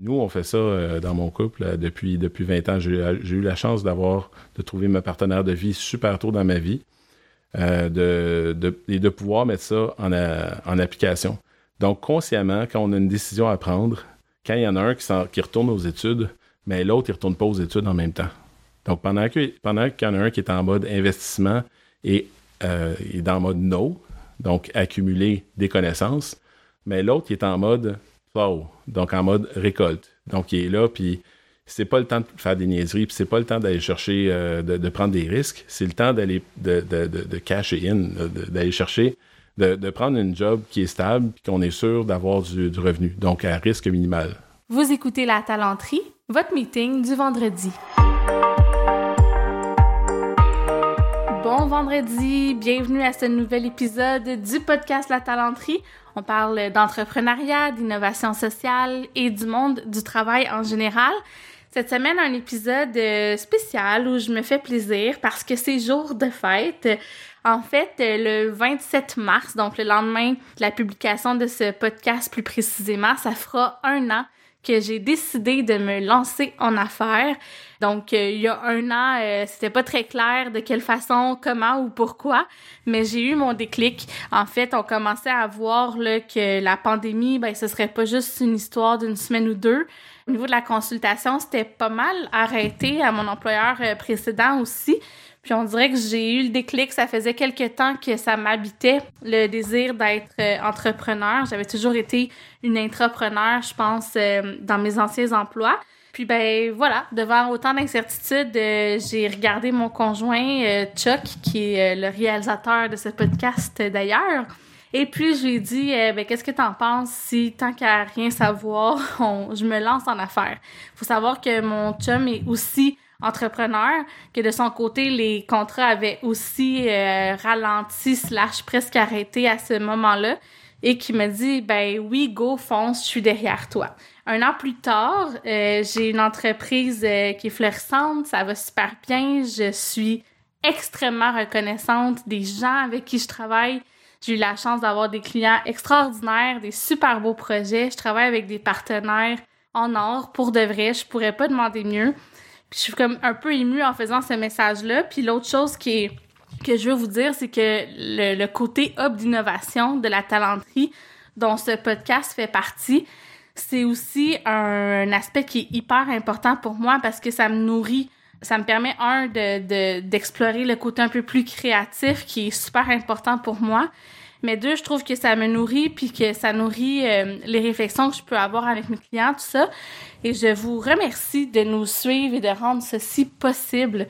Nous, on fait ça euh, dans mon couple euh, depuis, depuis 20 ans. J'ai eu la chance d'avoir, de trouver ma partenaire de vie super tôt dans ma vie de, et de pouvoir mettre ça en, en application. Donc, consciemment, quand on a une décision à prendre, quand il y en a un qui, retourne aux études, mais l'autre, il ne retourne pas aux études en même temps. Donc, pendant qu'il pendant y en a un qui est en mode investissement et euh, est le mode no, donc accumuler des connaissances, mais l'autre, il est en mode donc en mode récolte. Donc, il est là, puis c'est pas le temps de faire des niaiseries, puis c'est pas le temps d'aller chercher, euh, de, prendre des risques, c'est le temps d'aller, de, de, de, cash in, d'aller chercher, de, prendre une job qui est stable, puis qu'on est sûr d'avoir du, du revenu, donc à risque minimal. Vous écoutez La Talenterie, votre meeting du vendredi. Bon vendredi, bienvenue à ce nouvel épisode du podcast La Talenterie. On parle d'entrepreneuriat, d'innovation sociale et du monde du travail en général. Cette semaine, un épisode euh, spécial où je me fais plaisir parce que c'est jour de fête. En fait, le 27 mars, donc le lendemain de la publication de ce podcast plus précisément, ça fera un an que j'ai décidé de me lancer en affaires. Donc, euh, il y a un an, euh, c'était pas très clair de quelle façon, comment ou pourquoi, mais j'ai eu mon déclic. En fait, on commençait à voir là, que la pandémie, ben, ce serait pas juste une histoire d'une semaine ou deux. Au niveau de la consultation, c'était pas mal arrêté à mon employeur euh, précédent aussi. Puis on dirait que j'ai eu le déclic, ça faisait quelque temps que ça m'habitait, le désir d'être euh, entrepreneur. J'avais toujours été une intrapreneur, je pense, euh, dans mes anciens emplois. Puis ben voilà, devant autant d'incertitudes, euh, j'ai regardé mon conjoint Chuck, qui est le réalisateur de ce podcast d'ailleurs. Et puis je lui ai dit, ben qu'est-ce que t'en penses si tant qu'à rien savoir, je me lance en affaires? Faut savoir que mon chum est aussi entrepreneur, que de son côté, les contrats avaient aussi euh, ralenti slash presque arrêté à ce moment-là et qui me dit, ben oui, go, fonce, je suis derrière toi. Un an plus tard, euh, j'ai une entreprise euh, qui est florissante, ça va super bien, je suis extrêmement reconnaissante des gens avec qui je travaille. J'ai eu la chance d'avoir des clients extraordinaires, des super beaux projets. Je travaille avec des partenaires en or pour de vrai. Je pourrais pas demander mieux je suis comme un peu émue en faisant ce message-là. Puis l'autre chose qui est, que je veux vous dire, c'est que le, côté hub d'innovation de la talenterie dont ce podcast fait partie, c'est aussi un, aspect qui est hyper important pour moi parce que ça me nourrit. Ça me permet, un, de, d'explorer le côté un peu plus créatif qui est super important pour moi. Mais deux, je trouve que ça me nourrit puis que ça nourrit euh, les réflexions que je peux avoir avec mes clients, tout ça. Et je vous remercie de nous suivre et de rendre ceci possible.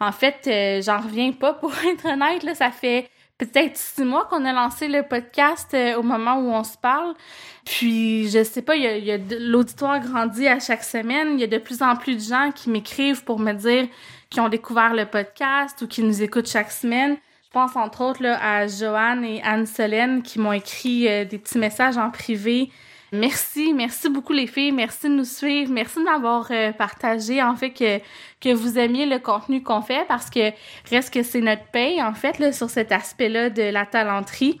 En fait, euh, j'en reviens pas pour être honnête, là, ça fait peut-être six mois qu'on a lancé le podcast euh, au moment où on se parle. Puis, je sais pas, il y a, y a l'auditoire grandit à chaque semaine. Il y a de plus en plus de gens qui m'écrivent pour me dire qu'ils ont découvert le podcast ou qui nous écoutent chaque semaine. Je pense entre autres là, à Joanne et Anne-Solène qui m'ont écrit euh, des petits messages en privé. Merci, merci beaucoup les filles, merci de nous suivre, merci de m'avoir euh, partagé en fait que que vous aimiez le contenu qu'on fait parce que reste que c'est notre paye en fait là, sur cet aspect-là de la talenterie.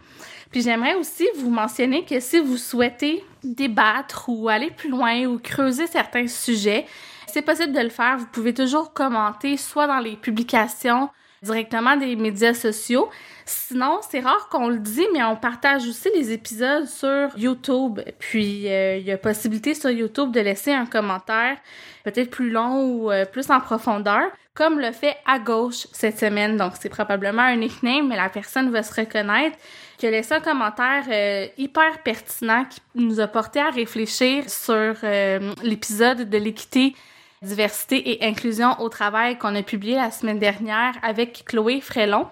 Puis j'aimerais aussi vous mentionner que si vous souhaitez débattre ou aller plus loin ou creuser certains sujets, c'est possible de le faire. Vous pouvez toujours commenter soit dans les publications directement des médias sociaux. Sinon, c'est rare qu'on le dit, mais on partage aussi les épisodes sur YouTube. Puis, euh, il y a possibilité sur YouTube de laisser un commentaire, peut-être plus long ou euh, plus en profondeur, comme le fait à gauche cette semaine. Donc, c'est probablement un nickname, mais la personne va se reconnaître qui a laissé un commentaire euh, hyper pertinent qui nous a porté à réfléchir sur l'épisode de l'équité diversité et inclusion au travail qu'on a publié la semaine dernière avec Chloé Frélon.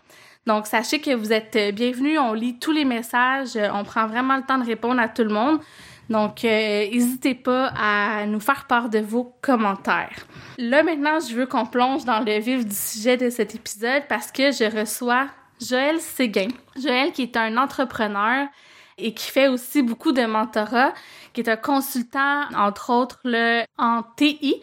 Donc, sachez que vous êtes bienvenus. On lit tous les messages. On prend vraiment le temps de répondre à tout le monde. Donc, euh, n'hésitez pas à nous faire part de vos commentaires. Là, maintenant, je veux qu'on plonge dans le vif du sujet de cet épisode parce que je reçois Joël Séguin. Joël qui est un entrepreneur et qui fait aussi beaucoup de mentorat, qui est un consultant, entre autres, en TI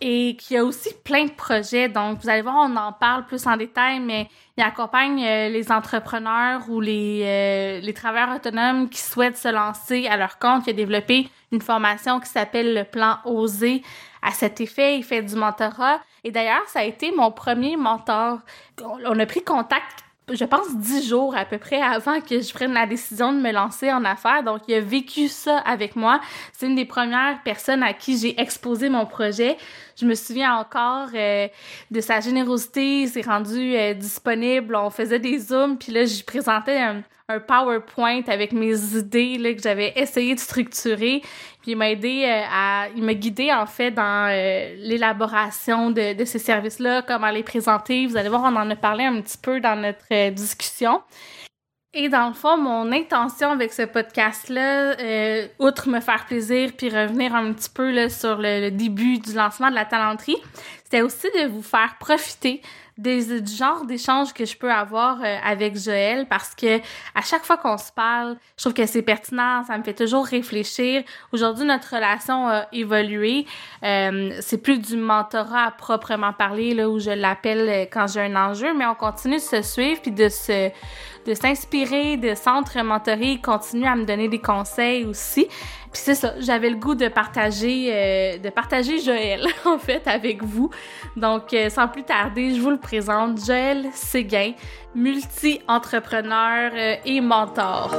et qui a aussi plein de projets. Donc, vous allez voir, on en parle plus en détail, mais il accompagne euh, les entrepreneurs ou les, euh, les travailleurs autonomes qui souhaitent se lancer à leur compte. Il a développé une formation qui s'appelle le plan Oser. À cet effet, il fait du mentorat. Et d'ailleurs, ça a été mon premier mentor. On a pris contact je pense, dix jours à peu près avant que je prenne la décision de me lancer en affaires. Donc, il a vécu ça avec moi. C'est une des premières personnes à qui j'ai exposé mon projet. Je me souviens encore euh, de sa générosité. Il s'est rendu euh, disponible. On faisait des zooms. Puis là, j'y présentais un, PowerPoint avec mes idées que j'avais essayé de structurer. Puis il m'a aidé euh, à, il m'a guidé en fait dans l'élaboration de, de ces services-là, comment les présenter. Vous allez voir, on en a parlé un petit peu dans notre discussion. Et dans le fond, mon intention avec ce podcast-là, euh, outre me faire plaisir puis revenir un petit peu là, sur le, le, début du lancement de la talenterie, c'était aussi de vous faire profiter des, du genre d'échange que je peux avoir euh, avec Joël parce que à chaque fois qu'on se parle, je trouve que c'est pertinent, ça me fait toujours réfléchir. Aujourd'hui, notre relation a évolué. Euh, c'est plus du mentorat à proprement parler là où je l'appelle euh, quand j'ai un enjeu, mais on continue de se suivre puis de se de s'inspirer de centres mentorés, il continue à me donner des conseils aussi. Puis c'est ça, j'avais le goût de partager, euh, de Joël, en fait, avec vous. Donc, euh, sans plus tarder, je vous le présente. Joël Séguin, multi-entrepreneur euh, et mentor.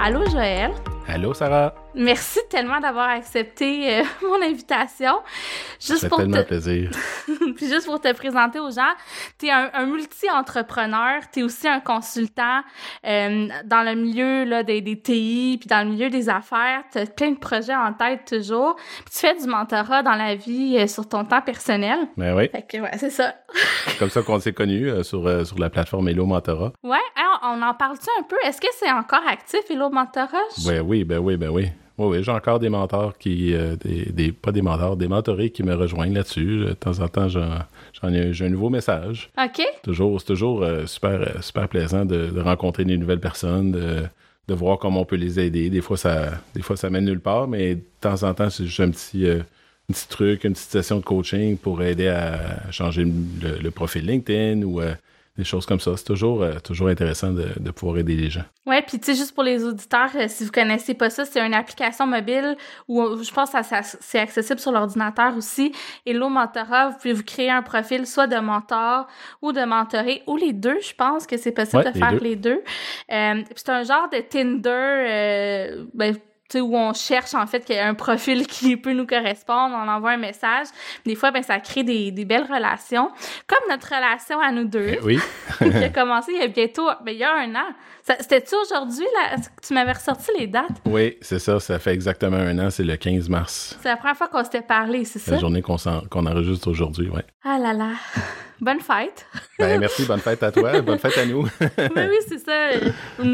Allô, Joël? Allô, Sarah? Merci tellement d'avoir accepté euh, mon invitation. Juste Ça fait tellement te... plaisir. puis juste pour te présenter aux gens, tu es un, un multi-entrepreneur, tu es aussi un consultant euh, dans le milieu là, des, des TI, puis dans le milieu des affaires. Tu as plein de projets en tête toujours. Puis tu fais du mentorat dans la vie euh, sur ton temps personnel. Ben oui. Fait que ouais, c'est ça. c'est comme ça qu'on s'est connus sur, sur la plateforme Hello Mentorat. Ouais, alors, on en parle-tu un peu? Est-ce que c'est encore actif, Hello Mentorat? Ben oui, ben oui, ben oui. Oui, oui, j'ai encore des mentors qui, euh, des, des, pas des mentors, des mentorés qui me rejoignent là-dessus. De temps en temps, j'en, ai, j'ai un nouveau message. OK. Toujours, c'est toujours euh, super, super plaisant de, de, rencontrer des nouvelles personnes, de, de voir comment on peut les aider. Des fois, ça, des fois, ça mène nulle part, mais de temps en temps, c'est juste un petit, euh, un petit truc, une petite session de coaching pour aider à changer le, le profil LinkedIn ou des choses comme ça. C'est toujours, euh, toujours intéressant de, de, pouvoir aider les gens. Ouais, puis tu sais, juste pour les auditeurs, euh, si vous connaissez pas ça, c'est une application mobile où je pense que c'est accessible sur l'ordinateur aussi. Hello Mentorat, vous pouvez vous créer un profil soit de mentor ou de mentoré, ou les deux, je pense que c'est possible ouais, de faire deux. les deux. Euh, c'est un genre de Tinder, euh, ben, où on cherche en fait qu'il y a un profil qui peut nous correspondre, on envoie un message. Des fois, ben ça crée des, des belles relations, comme notre relation à nous deux. Eh oui. qui a commencé il y a bientôt, ben, il y a un an. C'était-tu aujourd'hui, là? Tu m'avais ressorti les dates? Oui, c'est ça. Ça fait exactement un an. C'est le 15 mars. C'est la première fois qu'on s'était parlé, c'est ça? La journée qu'on qu enregistre aujourd'hui, oui. Ah là là. Bonne fête. Ben, merci, bonne fête à toi, bonne fête à nous. oui, oui, c'est ça.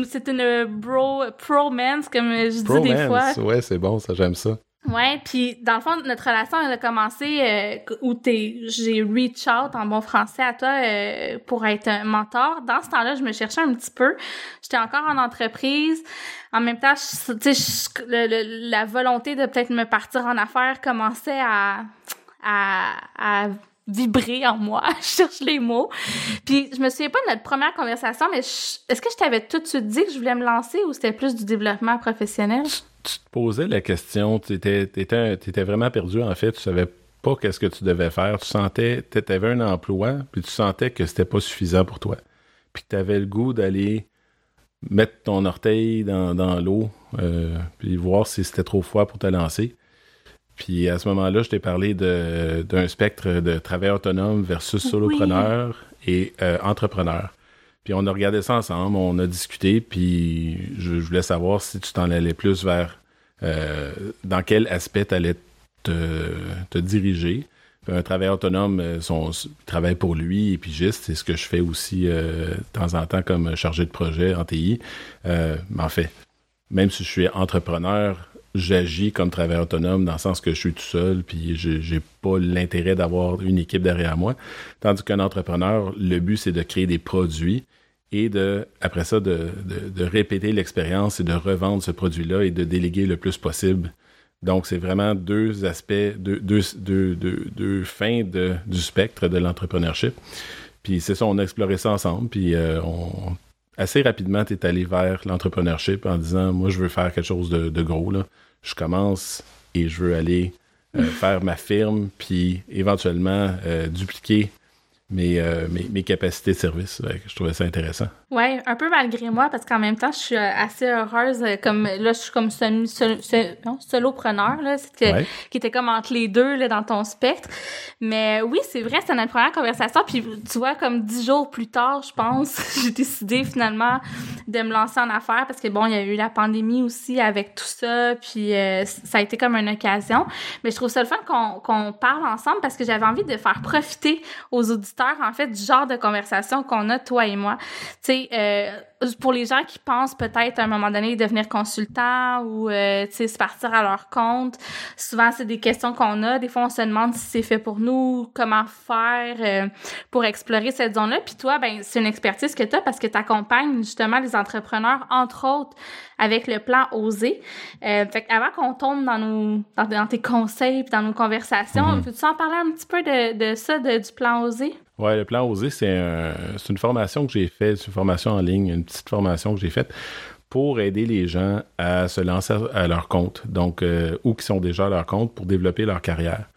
C'est une bro, promance, comme je dis des fois. Ouais, c'est bon, ça, j'aime ça. Ouais, puis dans le fond, notre relation elle a commencé euh, où t'es, j'ai reach out en bon français à toi euh, pour être un mentor. Dans ce temps-là, je me cherchais un petit peu. J'étais encore en entreprise. En même temps, tu sais, la volonté de peut-être me partir en affaires commençait à à, à vibrer en moi. je cherche les mots. Puis je me souviens pas de notre première conversation, mais est-ce que je t'avais tout de suite dit que je voulais me lancer ou c'était plus du développement professionnel? Tu te posais la question, tu étais, étais, étais, vraiment perdu en fait, tu savais pas qu'est-ce que tu devais faire, tu sentais, tu avais un emploi, puis tu sentais que c'était pas suffisant pour toi. Puis tu avais le goût d'aller mettre ton orteil dans, dans l'eau, euh, puis voir si c'était trop froid pour te lancer. Puis à ce moment-là, je t'ai parlé d'un spectre de travail autonome versus solopreneur oui. et euh, entrepreneur. Puis on a regardé ça ensemble, on a discuté, puis je, voulais savoir si tu t'en allais plus vers euh, dans quel aspect tu allais te, te diriger. Un travail autonome, son travail pour lui et pigiste, c'est ce que je fais aussi euh, de temps en temps comme chargé de projet en TI. Euh, mais en fait, même si je suis entrepreneur, j'agis comme travailleur autonome dans le sens que je suis tout seul, puis j'ai pas l'intérêt d'avoir une équipe derrière moi. Tandis qu'un entrepreneur, le but, c'est de créer des produits et de, après ça, de, de, répéter l'expérience et de revendre ce produit-là et de déléguer le plus possible. Donc, c'est vraiment deux aspects, deux, deux, deux, deux fins de, du spectre de l'entrepreneurship. Puis c'est ça, on a exploré ça ensemble, puis euh, on, assez rapidement, tu es allé vers l'entrepreneurship en disant, moi, je veux faire quelque chose de, de gros, là. Je commence et je veux aller euh, faire ma firme, puis éventuellement euh, dupliquer euh, mes, mes, capacités de service. je trouvais ça intéressant. Oui, un peu malgré moi, parce qu'en même temps, je suis euh, assez heureuse. Euh, comme là, je suis comme solo, solopreneur, là, qui était comme entre les deux là, dans ton spectre. Mais oui, c'est vrai, c'est notre première conversation. Puis tu vois, comme dix jours plus tard, je pense, j'ai décidé finalement de me lancer en affaires parce que bon, il y a eu la pandémie aussi avec tout ça. Puis ça a été comme une occasion. Mais je trouve ça le fun qu'on parle ensemble parce que j'avais envie de faire profiter aux auditeurs en fait, du genre de conversation qu'on a, toi et moi. Tu sais, euh, pour les gens qui pensent peut-être à un moment donné devenir consultant ou euh, tu sais se partir à leur compte, souvent c'est des questions qu'on a. Des fois on se demande si c'est fait pour nous, comment faire euh, pour explorer cette zone-là. Puis toi, ben c'est une expertise que tu as parce que tu accompagnes justement les entrepreneurs entre autres avec le plan Oser. Euh, fait avant qu'on tombe dans nos dans, tes conseils dans nos conversations, mm-hmm. peux-tu en parler un petit peu de, de ça, de, du plan Oser? Oui, le plan Oser, c'est un, une formation que j'ai faite, c'est une formation en ligne, une petite formation que j'ai faite pour aider les gens à se lancer à leur compte, donc, euh, ou qui sont déjà à leur compte pour développer leur carrière.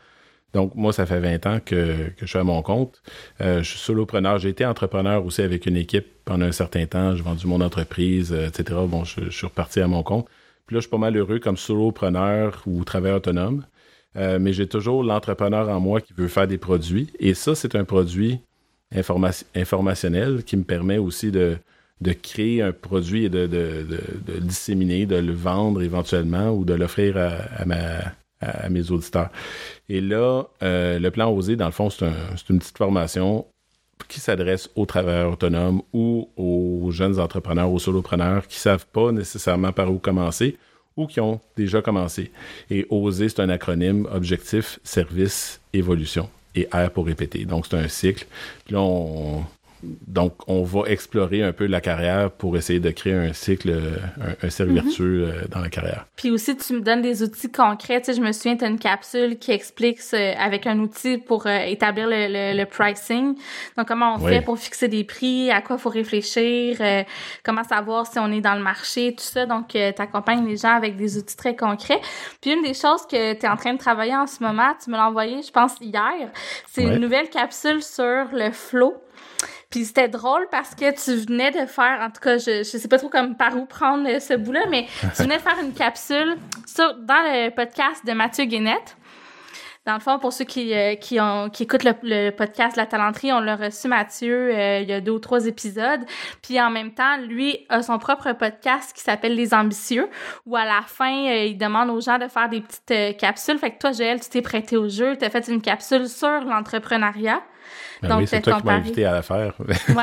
Donc, moi, ça fait 20 ans que, je suis à mon compte. Euh, je suis solopreneur. J'ai été entrepreneur aussi avec une équipe pendant un certain temps. J'ai vendu mon entreprise, euh, etc. Bon, je, suis reparti à mon compte. Puis là, je suis pas mal heureux comme solopreneur ou travailleur autonome. Euh, mais j'ai toujours l'entrepreneur en moi qui veut faire des produits. Et ça, c'est un produit informationnel qui me permet aussi de, créer un produit et de, de, disséminer, de le vendre éventuellement ou de l'offrir à, ma, à, mes auditeurs. Et là, euh, le plan OSÉ, dans le fond, c'est un, une petite formation qui s'adresse aux travailleurs autonomes ou aux jeunes entrepreneurs, aux solopreneurs qui ne savent pas nécessairement par où commencer ou qui ont déjà commencé. Et OSER, c'est un acronyme Objectif, Service, Évolution. Et R pour répéter. Donc, c'est un cycle. Puis là, on, donc, on va explorer un peu la carrière pour essayer de créer un cycle, un, cercle mhm. vertueux euh, dans la carrière. Puis aussi, tu me donnes des outils concrets. Tu sais, je me souviens, tu as une capsule qui explique avec un outil pour euh, établir le, pricing. Donc, comment on fait pour fixer des prix, à quoi faut réfléchir, euh, comment savoir si on est dans le marché, tout ça. Donc, tu accompagnes les gens avec des outils très concrets. Puis, une des choses que tu es en train de travailler en ce moment, tu me l'as envoyé, je pense, hier, c'est une nouvelle capsule sur le flow. Puis c'était drôle parce que tu venais de faire, en tout cas, je, je sais pas trop comme par où prendre ce bout-là, mais tu venais de faire une capsule sur, dans le podcast de Mathieu Guénette. Dans le fond, pour ceux qui, euh, qui écoutent le, podcast La Talenterie, on l'a reçu Mathieu euh, il y a deux ou trois épisodes. Puis en même temps, lui a son propre podcast qui s'appelle Les Ambitieux, où à la fin, euh, il demande aux gens de faire des petites capsules. Fait que toi, Joël, tu t'es prêté au jeu, tu as fait une capsule sur l'entrepreneuriat. Ben Donc, oui, c'est toi qui m'as invité à la faire. ouais.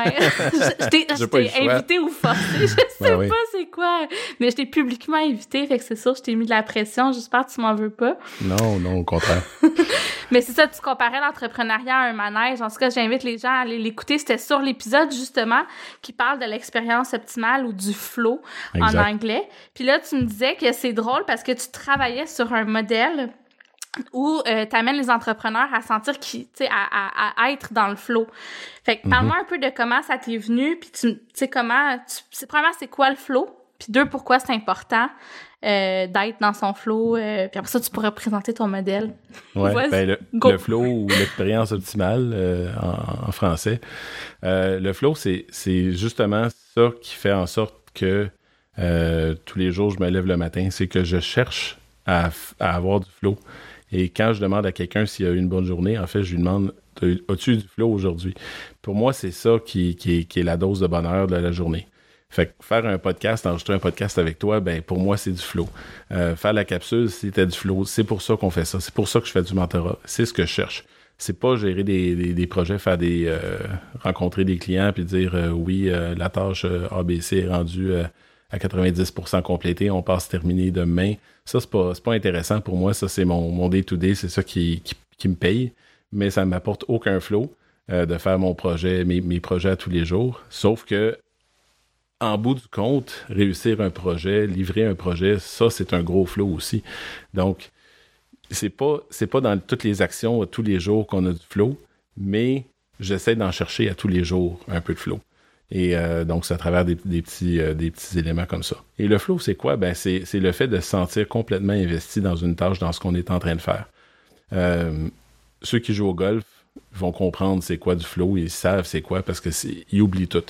je, t'ai invité ou forcé, je sais ben pas c'est quoi. Mais je t'ai publiquement invité, fait que c'est sûr, je t'ai mis de la pression. J'espère que tu m'en veux pas. Non, non, au contraire. mais c'est ça, tu comparais l'entrepreneuriat à un manège. En tout cas, j'invite les gens à aller l'écouter. C'était sur l'épisode, justement, qui parle de l'expérience optimale ou du flow en anglais. Puis là, tu me disais que c'est drôle parce que tu travaillais sur un modèle où euh, tu amènes les entrepreneurs à sentir qui tu sais à, à, être dans le flow. Fait que parle-moi mhm. un peu de comment ça t'est venu puis tu sais comment tu premièrement c'est quoi le flow? Puis deux pourquoi c'est important euh, d'être dans son flow euh, puis après ça tu pourrais présenter ton modèle. Ouais, ben le, flow ou l'expérience optimale euh, en, en, français. le flow c'est c'est justement ça qui fait en sorte que tous les jours je me lève le matin, c'est que je cherche à, à avoir du flow. Et quand je demande à quelqu'un s'il a eu une bonne journée, en fait, je lui demande As-tu du flow aujourd'hui Pour moi, c'est ça qui, est, la dose de bonheur de la journée. Fait que faire un podcast, enregistrer un podcast avec toi, ben pour moi, c'est du flow. Euh, faire la capsule, c'était du flow. C'est pour ça qu'on fait ça. C'est pour ça que je fais du mentorat. C'est ce que je cherche. C'est pas gérer des, des, projets, faire des euh, rencontrer des clients puis dire euh, oui, la tâche ABC est rendue à 90% complété, on passe terminé demain. Ça, c'est pas, pas intéressant pour moi. Ça, c'est mon day-to-day, c'est ça qui, me paye. Mais ça ne m'apporte aucun flow euh, de faire mon projet, mes, mes projets à tous les jours. Sauf que en bout du compte, réussir un projet, livrer un projet, ça, c'est un gros flow aussi. Donc, c'est pas, pas dans toutes les actions, tous les jours qu'on a du flow, mais j'essaie d'en chercher à tous les jours un peu de flow. Et euh, donc, c'est à travers des, petits, euh, des petits éléments comme ça. Et le flow, c'est quoi? Ben, c'est, le fait de se sentir complètement investi dans une tâche, dans ce qu'on est en train de faire. Euh, ceux qui jouent au golf vont comprendre c'est quoi du flow, ils savent c'est quoi parce que ils oublient tout.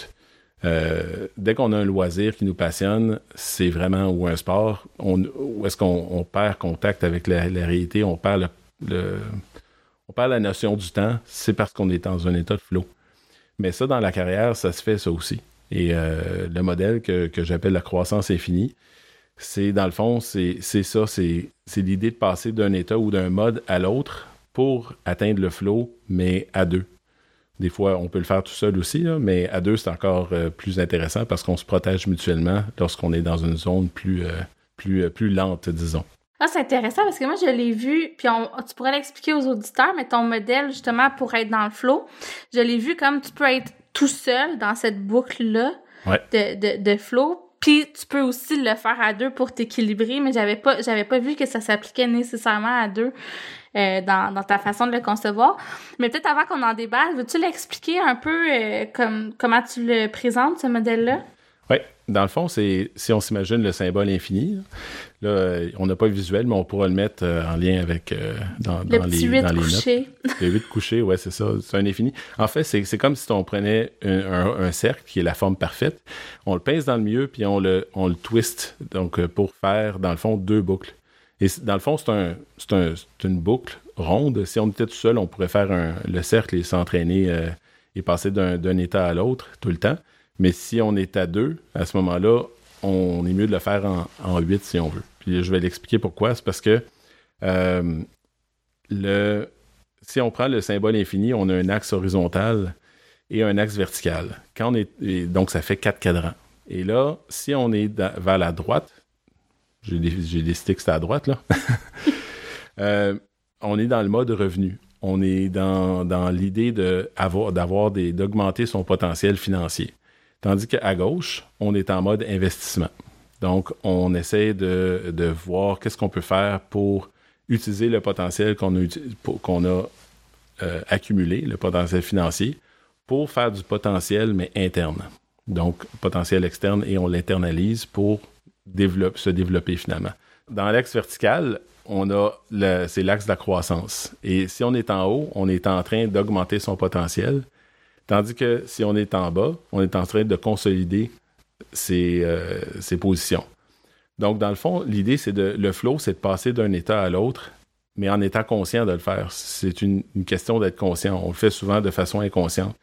Dès qu'on a un loisir qui nous passionne, c'est vraiment ou un sport, où est-ce qu'on perd contact avec la, réalité, on perd on perd la notion du temps, c'est parce qu'on est dans un état de flow. Mais ça, dans la carrière, ça se fait ça aussi. Et euh, le modèle que, j'appelle la croissance infinie, c'est dans le fond, c'est ça, c'est l'idée de passer d'un état ou d'un mode à l'autre pour atteindre le flow, mais à deux. Des fois, on peut le faire tout seul aussi, mais à deux, c'est encore euh, plus intéressant parce qu'on se protège mutuellement lorsqu'on est dans une zone plus, euh, plus, plus lente, disons. Ah, c'est intéressant parce que moi, je l'ai vu, puis tu pourrais l'expliquer aux auditeurs, mais ton modèle, justement, pour être dans le flow, je l'ai vu comme tu peux être tout seul dans cette boucle-là de, de, de flow, puis tu peux aussi le faire à deux pour t'équilibrer, mais j'avais pas j'avais pas vu que ça s'appliquait nécessairement à deux. Euh, dans, dans, ta façon de le concevoir. Mais peut-être avant qu'on en débatte, veux-tu l'expliquer un peu euh, comme, comment tu le présentes, ce modèle-là? Oui, dans le fond, c'est si on s'imagine le symbole infini, là, on n'a pas le visuel, mais on pourra le mettre euh, en lien avec dans, le dans, petit les, dans les couché. Le 8 couché, ouais, c'est ça. C'est un infini. En fait, c'est comme si on prenait un, un, cercle qui est la forme parfaite, on le pince dans le milieu, puis on le, on le twist, donc pour faire, dans le fond, deux boucles. Et dans le fond, c'est un, un, une boucle ronde. Si on était tout seul, on pourrait faire un, le cercle et s'entraîner euh, et passer d'un état à l'autre tout le temps. Mais si on est à deux, à ce moment-là, on est mieux de le faire en, en huit si on veut. Puis je vais l'expliquer pourquoi. C'est parce que euh, si on prend le symbole infini, on a un axe horizontal et un axe vertical. Quand on est, donc, ça fait quatre cadrans. Et là, si on est vers la droite, j'ai des, sticks à droite, là. Euh, on est dans le mode revenu. On est dans, l'idée d'augmenter son potentiel financier. Tandis qu'à gauche, on est en mode investissement. Donc, on essaie de, voir qu'est-ce qu'on peut faire pour utiliser le potentiel qu'on a, qu'on a euh, accumulé, le potentiel financier, pour faire du potentiel, mais interne. Donc, potentiel externe, et on l'internalise pour se développer finalement. Dans l'axe vertical, on a c'est l'axe de la croissance. Et si on est en haut, on est en train d'augmenter son potentiel, tandis que si on est en bas, on est en train de consolider ses, euh, positions. Donc, dans le fond, l'idée, c'est de le flow, c'est de passer d'un état à l'autre, mais en étant conscient de le faire. C'est une, question d'être conscient. On le fait souvent de façon inconsciente.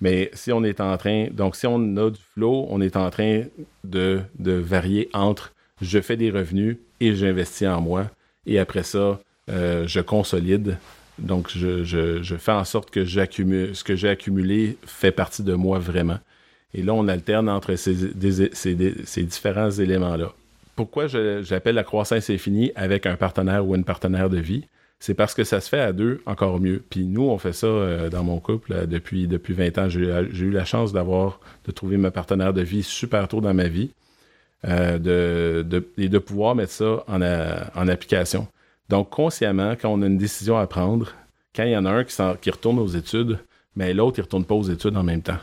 Mais si on est en train, donc si on a du flow, on est en train de, de varier entre je fais des revenus et j'investis en moi. Et après ça, euh, je consolide. Donc, je, fais en sorte que j'accumule, ce que j'ai accumulé fait partie de moi vraiment. Et là, on alterne entre ces, différents éléments-là. Pourquoi j'appelle la croissance infinie avec un partenaire ou une partenaire de vie? c'est parce que ça se fait à deux encore mieux. Puis nous, on fait ça euh, dans mon couple depuis, depuis 20 ans. J'ai eu la chance d'avoir, de trouver ma partenaire de vie super tôt dans ma vie euh, et de pouvoir mettre ça en application. Donc, consciemment, quand on a une décision à prendre, quand il y en a un qui, retourne aux études, mais l'autre, il ne retourne pas aux études en même temps.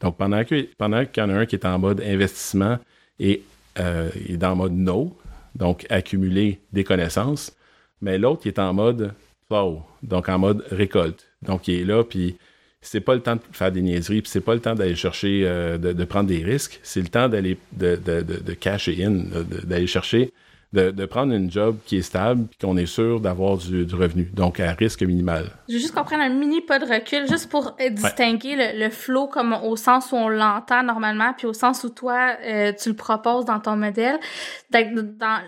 Donc, pendant qu'il pendant y en a un qui est en mode investissement et euh, est dans mode no, donc accumuler des connaissances, mais l'autre, est en mode flow, donc en mode récolte. Donc, il est là, puis c'est pas le temps de faire des niaiseries, puis c'est pas le temps d'aller chercher, euh, de, prendre des risques. C'est le temps d'aller, de, de, de, cash in, d'aller chercher, de, prendre une job qui est stable, puis qu'on est sûr d'avoir du, revenu, donc à risque minimal. Je veux juste qu'on prenne un mini pas de recul, juste pour distinguer le, flow comme au sens où on l'entend normalement, puis au sens où toi, euh, tu le proposes dans ton modèle. Dans,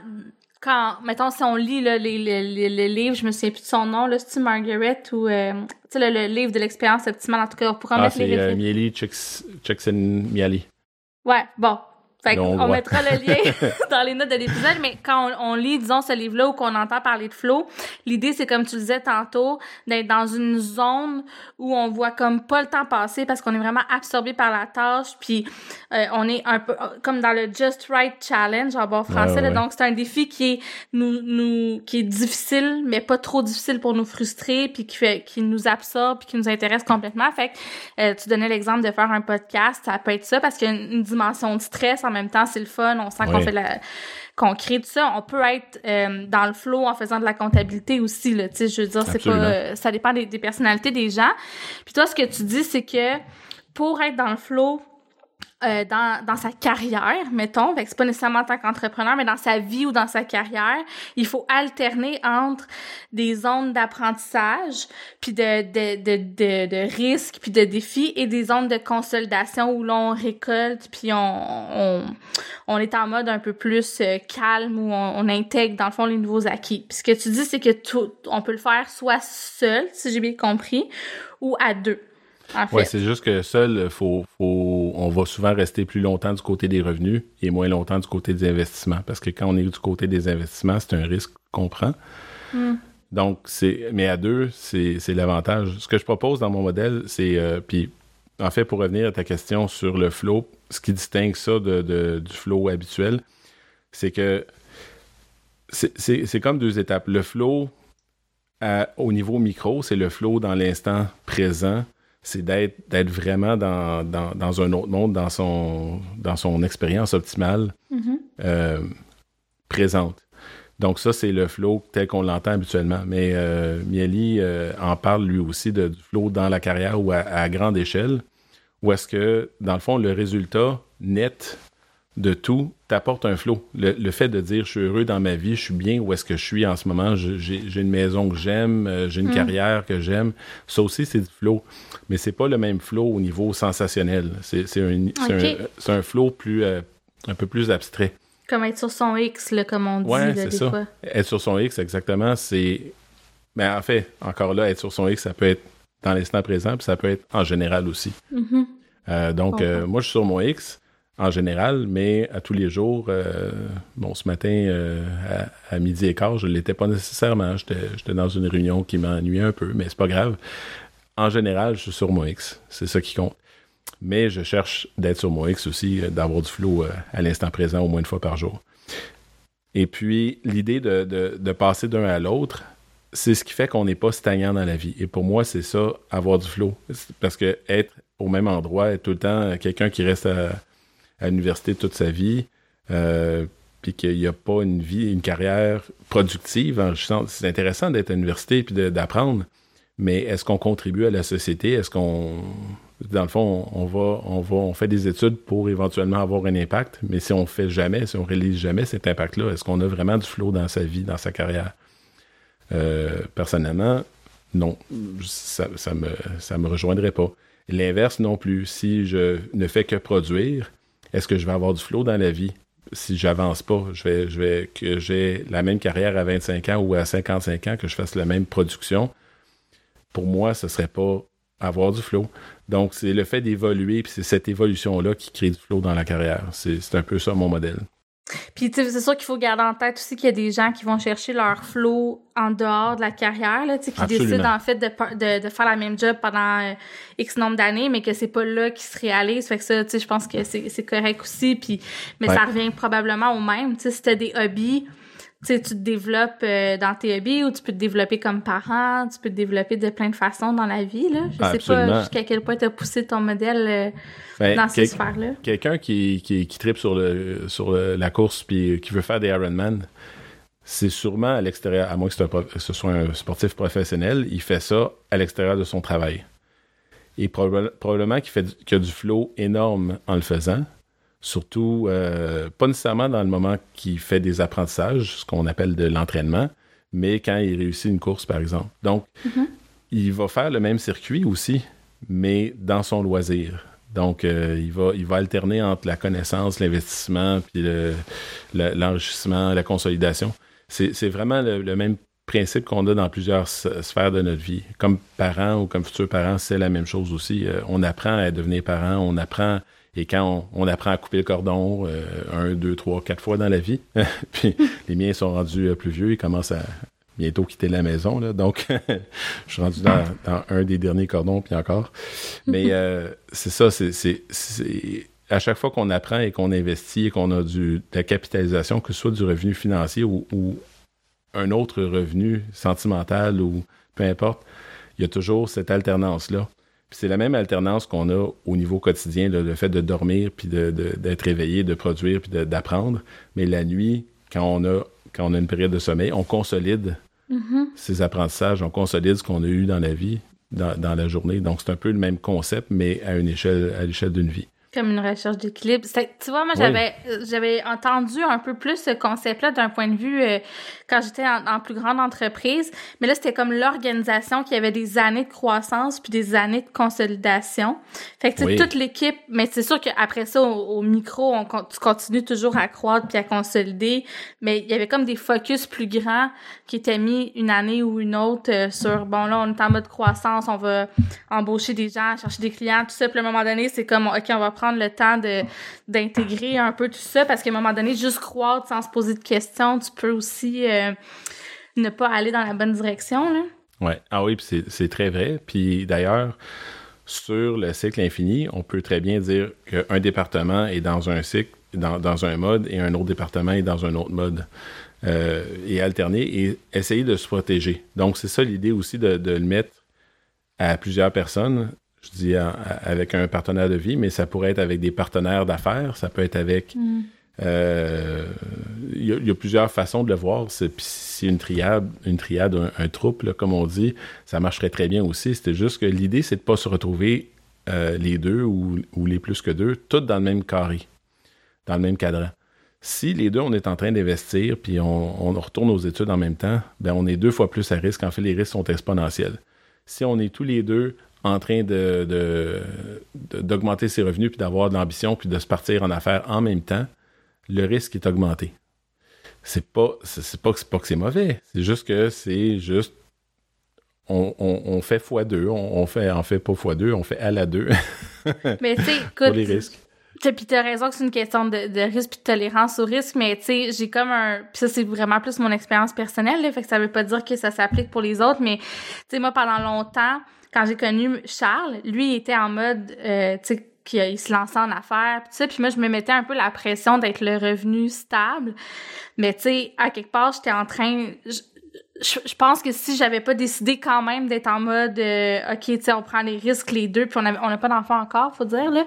quand, mettons, si on lit là, les, les, les, livres, je me souviens plus de son nom, là, c'est Margaret ou, euh, tu sais, le, livre de l'expérience optimale, en tout cas, on pourra ah, mettre les références. Euh, Mieli, Csikszentmihalyi. Ouais, bon. Fait on, mettra le lien dans les notes de l'épisode, mais quand on, lit, disons, ce livre-là ou qu'on entend parler de flow, l'idée, c'est comme tu le disais tantôt, d'être dans une zone où on voit comme pas le temps passer parce qu'on est vraiment absorbé par la tâche, puis euh, on est un peu comme dans le Just Right Challenge en bon français. donc, c'est un défi qui est nous, nous, qui est difficile, mais pas trop difficile pour nous frustrer, puis qui fait, qui nous absorbe, puis qui nous intéresse complètement. Fait que euh, tu donnais l'exemple de faire un podcast, ça peut être ça parce qu'il y a une, dimension de stress en même temps, c'est le fun, on sent qu'on fait la qu'on crée tout ça, on peut être euh, dans le flow en faisant de la comptabilité aussi là, tu sais, je veux dire c'est pas ça dépend des, des personnalités des gens. Puis toi ce que tu dis c'est que pour être dans le flow euh, dans, dans sa carrière, mettons, fait que c'est pas nécessairement en tant qu'entrepreneur, mais dans sa vie ou dans sa carrière, il faut alterner entre des zones d'apprentissage, puis de, de, de, de, de risques, puis de défis, et des zones de consolidation où l'on récolte, puis on, on, on, est en mode un peu plus euh, calme, où on, on, intègre, dans le fond, les nouveaux acquis. Puis ce que tu dis, c'est que tout, on peut le faire soit seul, si j'ai bien compris, ou à deux. Oui, c'est juste que seul, faut, faut, on va souvent rester plus longtemps du côté des revenus et moins longtemps du côté des investissements. Parce que quand on est du côté des investissements, c'est un risque qu'on prend. Hmm. Donc, c'est, mais à deux, c'est, l'avantage. Ce que je propose dans mon modèle, c'est, euh, puis en fait, pour revenir à ta question sur le flow, ce qui distingue ça de, du flow habituel, c'est que c'est, comme deux étapes. Le flow, au niveau micro, c'est le flow dans l'instant présent c'est d'être vraiment dans, dans, un autre monde, dans son, dans son expérience optimale mm-hmm. euh, présente. Donc ça, c'est le flow tel qu'on l'entend habituellement. Mais euh, Mieli euh, en parle lui aussi de, du flow dans la carrière ou à grande échelle, où est-ce que, dans le fond, le résultat net de tout t'apporte un flot. Le, fait de dire je suis heureux dans ma vie, je suis bien où est-ce que je suis en ce moment, j'ai une maison que j'aime, euh, j'ai une mm. carrière que j'aime, ça aussi c'est du flow. Mais c'est pas le même flow au niveau sensationnel. C'est un, un, flow plus, euh, un peu plus abstrait. Comme être sur son X, là, comme on dit. Ouais, c'est ça. Fois. Être sur son X, exactement, c'est. Mais en fait, encore là, être sur son X, ça peut être dans l'instant présent, puis ça peut être en général aussi. Mm-hmm. Euh, donc, moi, je suis sur mon X en général, mais à tous les jours, euh, bon, ce matin, euh, à, midi et quart, je ne l'étais pas nécessairement. J'étais dans une réunion qui m'ennuyait un peu, mais c'est pas grave. En général, je suis sur mon X. C'est ça qui compte. Mais je cherche d'être sur mon X aussi, euh, d'avoir du flow à l'instant présent au moins une fois par jour. Et puis, l'idée de, de, passer d'un à l'autre, c'est ce qui fait qu'on n'est pas stagnant dans la vie. Et pour moi, c'est ça, avoir du flow. Parce que être au même endroit, être tout le temps quelqu'un qui reste à, à l'université toute sa vie, euh, puis qu'il n'y a pas une vie, une carrière productive. C'est intéressant d'être à l'université puis d'apprendre, mais est-ce qu'on contribue à la société? Est-ce qu'on, dans le fond, on, va, on va, on fait des études pour éventuellement avoir un impact, mais si on fait jamais, si on réalise jamais cet impact-là, est-ce qu'on a vraiment du flow dans sa vie, dans sa carrière? Euh, personnellement, non, ça, ça me, ça me rejoindrait pas. L'inverse non plus. Si je ne fais que produire, est-ce que je vais avoir du flow dans la vie? Si j'avance pas, je vais, je vais, que j'ai la même carrière à 25 ans ou à 55 ans, que je fasse la même production, pour moi, ce serait pas avoir du flow. Donc, c'est le fait d'évoluer, puis c'est cette évolution-là qui crée du flow dans la carrière. C'est un peu ça mon modèle. Puis c'est sûr qu'il faut garder en tête aussi qu'il y a des gens qui vont chercher leur flow en dehors de la carrière, là, qui décident en fait de, de, de, faire la même job pendant euh, X nombre d'années, mais que c'est pas là qu'ils se réalisent. Fait que ça, tu sais, je pense que c'est correct aussi. Puis, mais ça revient probablement au même. Tu sais, si t'as des hobbies, tu te développes euh, dans tes hobbies ou tu peux te développer comme parent, tu peux te développer de plein de façons dans la vie. Là. Je sais pas jusqu'à quel point tu as poussé ton modèle euh, ben, dans ces sphères-là. Quelqu'un qui, qui, qui tripe sur, le, sur la course puis qui veut faire des Ironman, c'est sûrement à l'extérieur, à moins que, ce soit un sportif professionnel, il fait ça à l'extérieur de son travail. Et probablement qu'il fait qu'il a du flow énorme en le faisant, surtout euh, pas nécessairement dans le moment qu'il fait des apprentissages, ce qu'on appelle de l'entraînement, mais quand il réussit une course, par exemple. Donc, mm-hmm. il va faire le même circuit aussi, mais dans son loisir. Donc, euh, il, va, il va alterner entre la connaissance, l'investissement, puis l'enrichissement, la consolidation. C'est vraiment le, même principe qu'on a dans plusieurs sphères de notre vie. Comme parents ou comme futurs parents, c'est la même chose aussi. Euh, on apprend à devenir parent, on apprend Et quand on, apprend à couper le cordon euh, un, deux, trois, quatre fois dans la vie, puis les miens sont rendus plus vieux, ils commencent à bientôt quitter la maison, donc je suis rendu dans, un des derniers cordons, puis encore. Mais c'est ça, c'est à chaque fois qu'on apprend et qu'on investit et qu'on a de la capitalisation, que ce soit du revenu financier ou, un autre revenu sentimental ou peu importe, il y a toujours cette alternance-là. C'est la même alternance qu'on a au niveau quotidien, le fait de dormir, puis d'être réveillé, de produire, puis d'apprendre. Mais la nuit, quand on, a, quand on a une période de sommeil, on consolide mm-hmm. ces apprentissages, on consolide ce qu'on a eu dans la vie, dans, dans la journée. Donc, c'est un peu le même concept, mais à une échelle, à l'échelle d'une vie comme une recherche d'équilibre. Tu vois, moi, j'avais j'avais entendu un peu plus ce concept-là d'un point de vue euh, quand j'étais en, plus grande entreprise. Mais là, c'était comme l'organisation qui avait des années de croissance puis des années de consolidation. Fait que, tu sais, toute l'équipe, mais c'est sûr qu'après ça, au, micro, on, tu continues toujours à croître puis à consolider. Mais il y avait comme des focus plus grands qui étaient mis une année ou une autre euh, sur, bon, là, on est en mode croissance, on va embaucher des gens, chercher des clients, tout ça. Puis à un moment donné, c'est comme, OK, on va prendre le temps de d'intégrer un peu tout ça parce qu'à un moment donné, juste croître sans se poser de questions, tu peux aussi euh, ne pas aller dans la bonne direction. Là. Ouais. Ah oui, puis c'est très vrai. Puis d'ailleurs, sur le cycle infini, on peut très bien dire qu'un département est dans un cycle, dans, dans, un mode, et un autre département est dans un autre mode. Euh, et alterner et essayer de se protéger. Donc, c'est ça l'idée aussi de, le mettre à plusieurs personnes je dis avec un partenaire de vie, mais ça pourrait être avec des partenaires d'affaires, ça peut être avec... Mm. Euh, il y, a plusieurs façons de le voir. C'est une triade, une triade, un, troupe, comme on dit, ça marcherait très bien aussi. C'était juste que l'idée, c'est de pas se retrouver euh, les deux ou, les plus que deux, toutes dans le même carré, dans le même cadran. Si les deux, on est en train d'investir, puis on, on, retourne aux études en même temps, ben on est deux fois plus à risque. En fait, les risques sont exponentiels. Si on est tous les deux en train de, d'augmenter ses revenus, puis d'avoir de l'ambition, puis de se partir en affaires en même temps, le risque est augmenté. C'est pas, c'est pas, pas que c'est mauvais. C'est juste que c'est juste on, fait x2, on, fait en fait pas x2, on fait à la 2. mais tu sais, Pour les risques. Puis t'as raison que c'est une question de, risque puis de tolérance au risque, mais tu sais, j'ai comme un... Puis ça, c'est vraiment plus mon expérience personnelle, là, fait que ça veut pas dire que ça s'applique pour les autres, mais tu sais, moi, pendant longtemps, quand j'ai connu Charles, lui, il était en mode, euh, tu qu'il se lançait en affaires, pis ça. Puis moi, je me mettais un peu la pression d'être le revenu stable. Mais tu sais, à quelque part, j'étais en train je, pense que si j'avais pas décidé quand même d'être en mode euh, ok tu sais on prend les risques les deux puis on a, on a pas d'enfant encore faut dire là.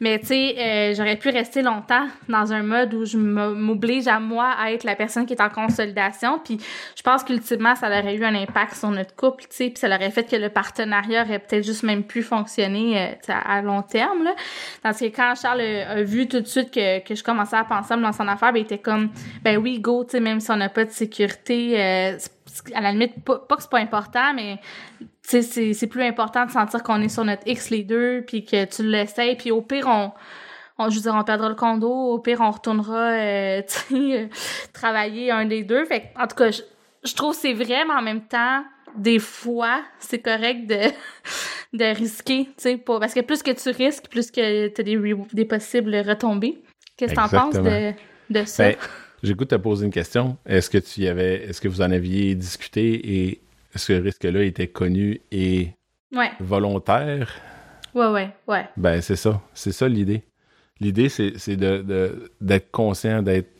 Mais tu sais euh, j'aurais pu rester longtemps dans un mode où je m'oblige à moi à être la personne qui est en consolidation puis je pense qu'ultimement ça aurait eu un impact sur notre couple tu sais puis ça aurait fait que le partenariat aurait peut-être juste même plus fonctionné euh, à, long terme là. Parce que quand Charles a, vu tout de suite que, que je commençais à penser à me lancer en ben il était comme ben oui go tu sais même si on n'a pas de sécurité à la limite, pas, que c'est pas important, mais c'est plus important de sentir qu'on est sur notre X les deux, puis que tu l'essayes, puis au pire, on, on, je veux dire, on perdra le condo, au pire, on retournera euh, euh, travailler un des deux. Fait en tout cas, je, trouve que c'est vrai, mais en même temps, des fois, c'est correct de, de risquer, tu sais, parce que plus que tu risques, plus que tu as des, des possibles retombées. Qu'est-ce que tu en penses de, de ça? Ben, J'écoute te poser une question. Est-ce que tu y avais, est-ce que vous en aviez discuté et est-ce risque-là était connu et volontaire? Ouais, ouais, ouais. Ben, c'est ça. C'est ça l'idée. L'idée, c'est, de, d'être conscient, d'être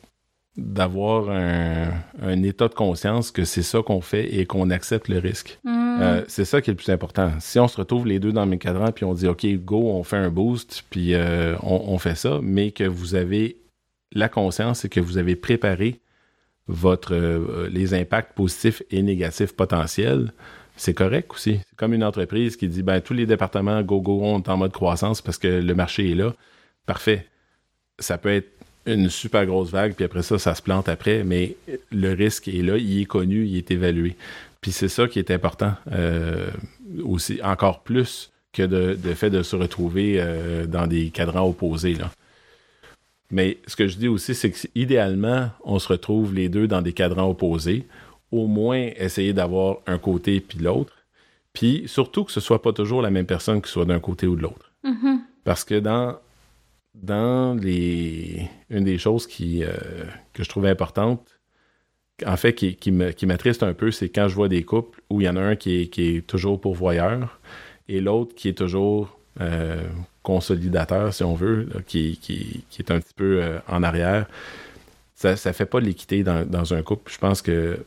d'avoir un, état de conscience que c'est ça qu'on fait et qu'on accepte le risque. Mm. Euh, c'est ça qui est le plus important. Si on se retrouve les deux dans mes cadrans puis on dit OK, go, on fait un boost puis euh, on, on, fait ça, mais que vous avez la conscience, c'est que vous avez préparé votre, euh, les impacts positifs et négatifs potentiels. C'est correct aussi. C'est comme une entreprise qui dit ben, tous les départements go go sont en mode croissance parce que le marché est là. Parfait. Ça peut être une super grosse vague, puis après ça, ça se plante après, mais le risque est là, il est connu, il est évalué. Puis c'est ça qui est important euh, aussi, encore plus que de, fait de se retrouver euh, dans des cadrans opposés. Là. Mais ce que je dis aussi, c'est qu'idéalement, on se retrouve les deux dans des cadrans opposés. Au moins, essayer d'avoir un côté puis l'autre. Puis surtout que ce soit pas toujours la même personne qui soit d'un côté ou de l'autre. Mm-hmm. Parce que dans, dans les une des choses qui que je trouvais importante, en fait, qui, qui m'attriste un peu, c'est quand je vois des couples où il y en a un qui est, qui est toujours pourvoyeur et l'autre qui est toujours consolidateur, si on veut, qui, qui, qui, est un petit peu en arrière. Ça ne fait pas de l'équité dans, dans, un couple. Je pense que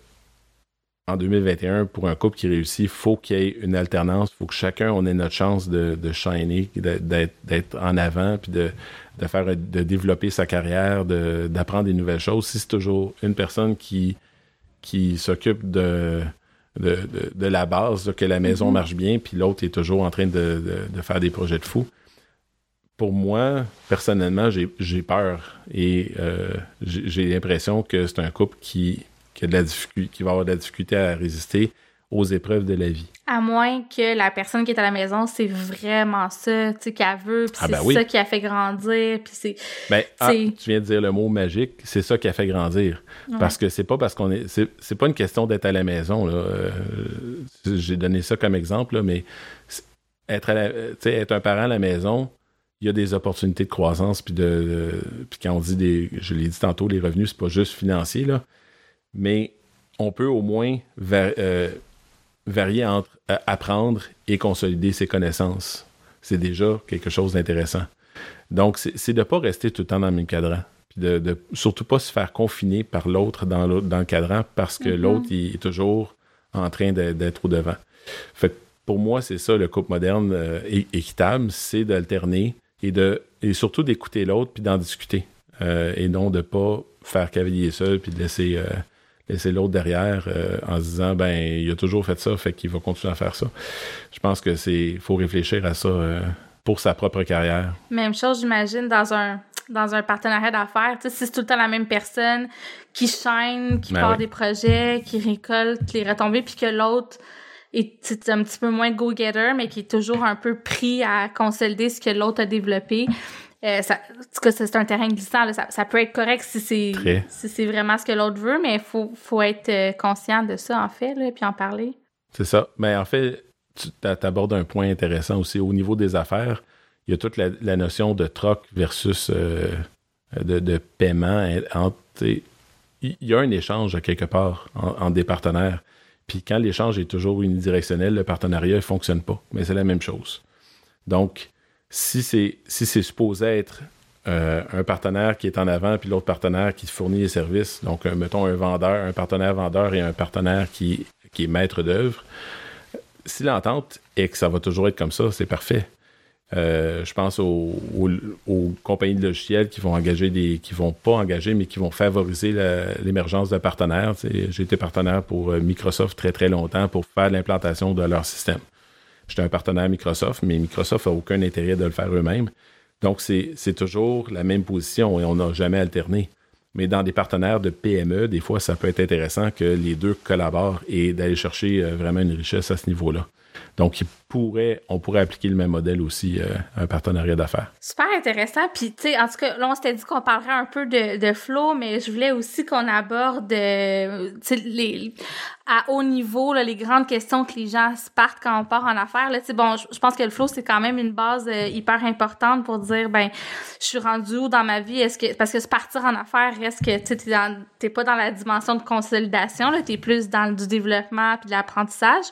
en 2021, pour un couple qui réussit, il faut qu'il y ait une alternance. Il faut que chacun on ait notre chance de, de shiner, d'être en avant, puis de, de, faire, de développer sa carrière, d'apprendre des nouvelles choses. Si c'est toujours une personne qui, qui s'occupe de, de, de, la base, que la maison mm-hmm. marche bien, puis l'autre est toujours en train de, de, faire des projets de fou. Pour moi, personnellement, j'ai peur et euh, j'ai l'impression que c'est un couple qui qui, de la qui va avoir de la difficulté à résister aux épreuves de la vie. À moins que la personne qui est à la maison, c'est vraiment ça, tu sais, qu'elle veut, puis ah, c'est ben ça qui a fait grandir, puis c'est... Ben, ah, tu viens de dire le mot magique, c'est ça qui a fait grandir. Parce que c'est pas parce qu'on est... C'est pas une question d'être à la maison, là. Euh, j'ai donné ça comme exemple, là, mais être, être un parent à la maison, il y a des opportunités de croissance, puis de... puis quand on dit des... Je l'ai dit tantôt, les revenus, c'est pas juste financier, là mais on peut au moins euh, varier entre euh, apprendre et consolider ses connaissances. C'est déjà quelque chose d'intéressant. Donc, c'est de ne pas rester tout le temps dans le même cadran. Puis de, de surtout pas se faire confiner par l'autre dans, dans, le cadran parce que mm-hmm. l'autre est toujours en train d'être au devant. Fait pour moi, c'est ça le couple moderne euh, équitable, c'est d'alterner et de et surtout d'écouter l'autre puis d'en discuter et non de pas faire cavalier seul puis de laisser c'est l'autre derrière euh, en se disant ben il a toujours fait ça, fait qu'il va continuer à faire ça. Je pense que c'est faut réfléchir à ça euh, pour sa propre carrière. Même chose, j'imagine dans un dans un partenariat d'affaires, si c'est tout le temps la même personne qui chaîne, qui ben part des projets, qui récolte les retombées, puis que l'autre est un petit peu moins go-getter, mais qui est toujours un peu pris à consolider ce que l'autre a développé. Euh, ça, c'est un terrain glissant. Ça, peut être correct si c'est si c'est vraiment ce que l'autre veut, mais il faut, faut être euh, conscient de ça, en fait, là, puis en parler. C'est ça. Mais en fait, tu abordes un point intéressant aussi. Au niveau des affaires, il y a toute la, notion de troc versus euh, de, paiement. il y a un échange quelque part entre des partenaires. Puis quand l'échange est toujours unidirectionnel, le partenariat ne fonctionne pas. Mais c'est la même chose. Donc, si c'est si supposé être euh, un partenaire qui est en avant puis l'autre partenaire qui fournit les services, donc euh, mettons un vendeur, un partenaire vendeur et un partenaire qui, qui est maître d'œuvre, si l'entente est que ça va toujours être comme ça, c'est parfait. Euh, je pense aux, compagnies de logiciels qui vont engager des, qui vont pas engager, mais qui vont favoriser l'émergence de partenaires. J'ai été partenaire pour Microsoft très très longtemps pour faire l'implantation de leur système. J'étais un partenaire Microsoft, mais Microsoft n'a aucun intérêt de le faire eux-mêmes. Donc, c'est toujours la même position et on n'a jamais alterné. Mais dans des partenaires de PME, des fois, ça peut être intéressant que les deux collaborent et d'aller chercher euh, vraiment une richesse à ce niveau-là. Donc, on pourrait appliquer le même modèle aussi euh, à un partenariat d'affaires. Super intéressant. Puis, tu sais, en tout cas, là, on s'était dit qu'on parlerait un peu de, flow, mais je voulais aussi qu'on aborde, euh, les, à haut niveau là, les grandes questions que les gens se partent quand on part en affaires. Là, bon, je, pense que le flow, c'est quand même une base euh, hyper importante pour dire ben je suis rendu où dans ma vie? Est-ce que parce que se partir en affaires, est-ce que tu t'es pas dans la dimension de consolidation, là, t'es plus dans du développement puis de l'apprentissage.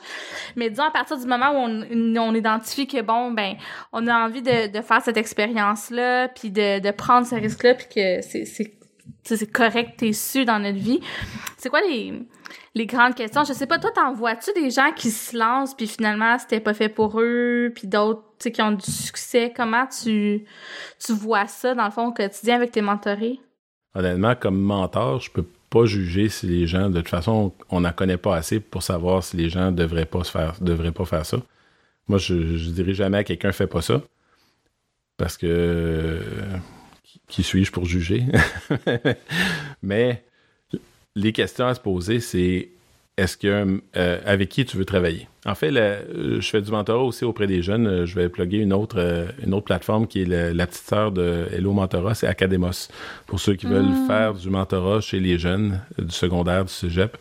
Mais disons à partir du moment où on, identifie que bon ben on a envie de, faire cette expérience-là, puis de, prendre ce risque-là, puis que c'est correct, t'es su dans notre vie. C'est quoi les les grandes questions? Je sais pas, toi, t'en vois-tu des gens qui se lancent puis finalement c'était pas fait pour eux, puis d'autres qui ont du succès? Comment tu, tu vois ça dans le fond au quotidien avec tes mentorés? Honnêtement, comme mentor, je peux pas juger si les gens, de toute façon, on n'en connaît pas assez pour savoir si les gens devraient pas faire, devraient pas faire ça. Moi, je, je dirais jamais à quelqu'un fait pas ça. Parce que qui suis-je pour juger? Mais les questions à se poser, c'est est-ce que euh, avec qui tu veux travailler? En fait, euh, je fais du mentorat aussi auprès des jeunes. Euh, je vais plugger une autre, une autre plateforme qui est la petite sœur de Hello Mentorat, c'est Academos. Pour ceux qui veulent mm. faire du mentorat chez les jeunes du secondaire, du cégep,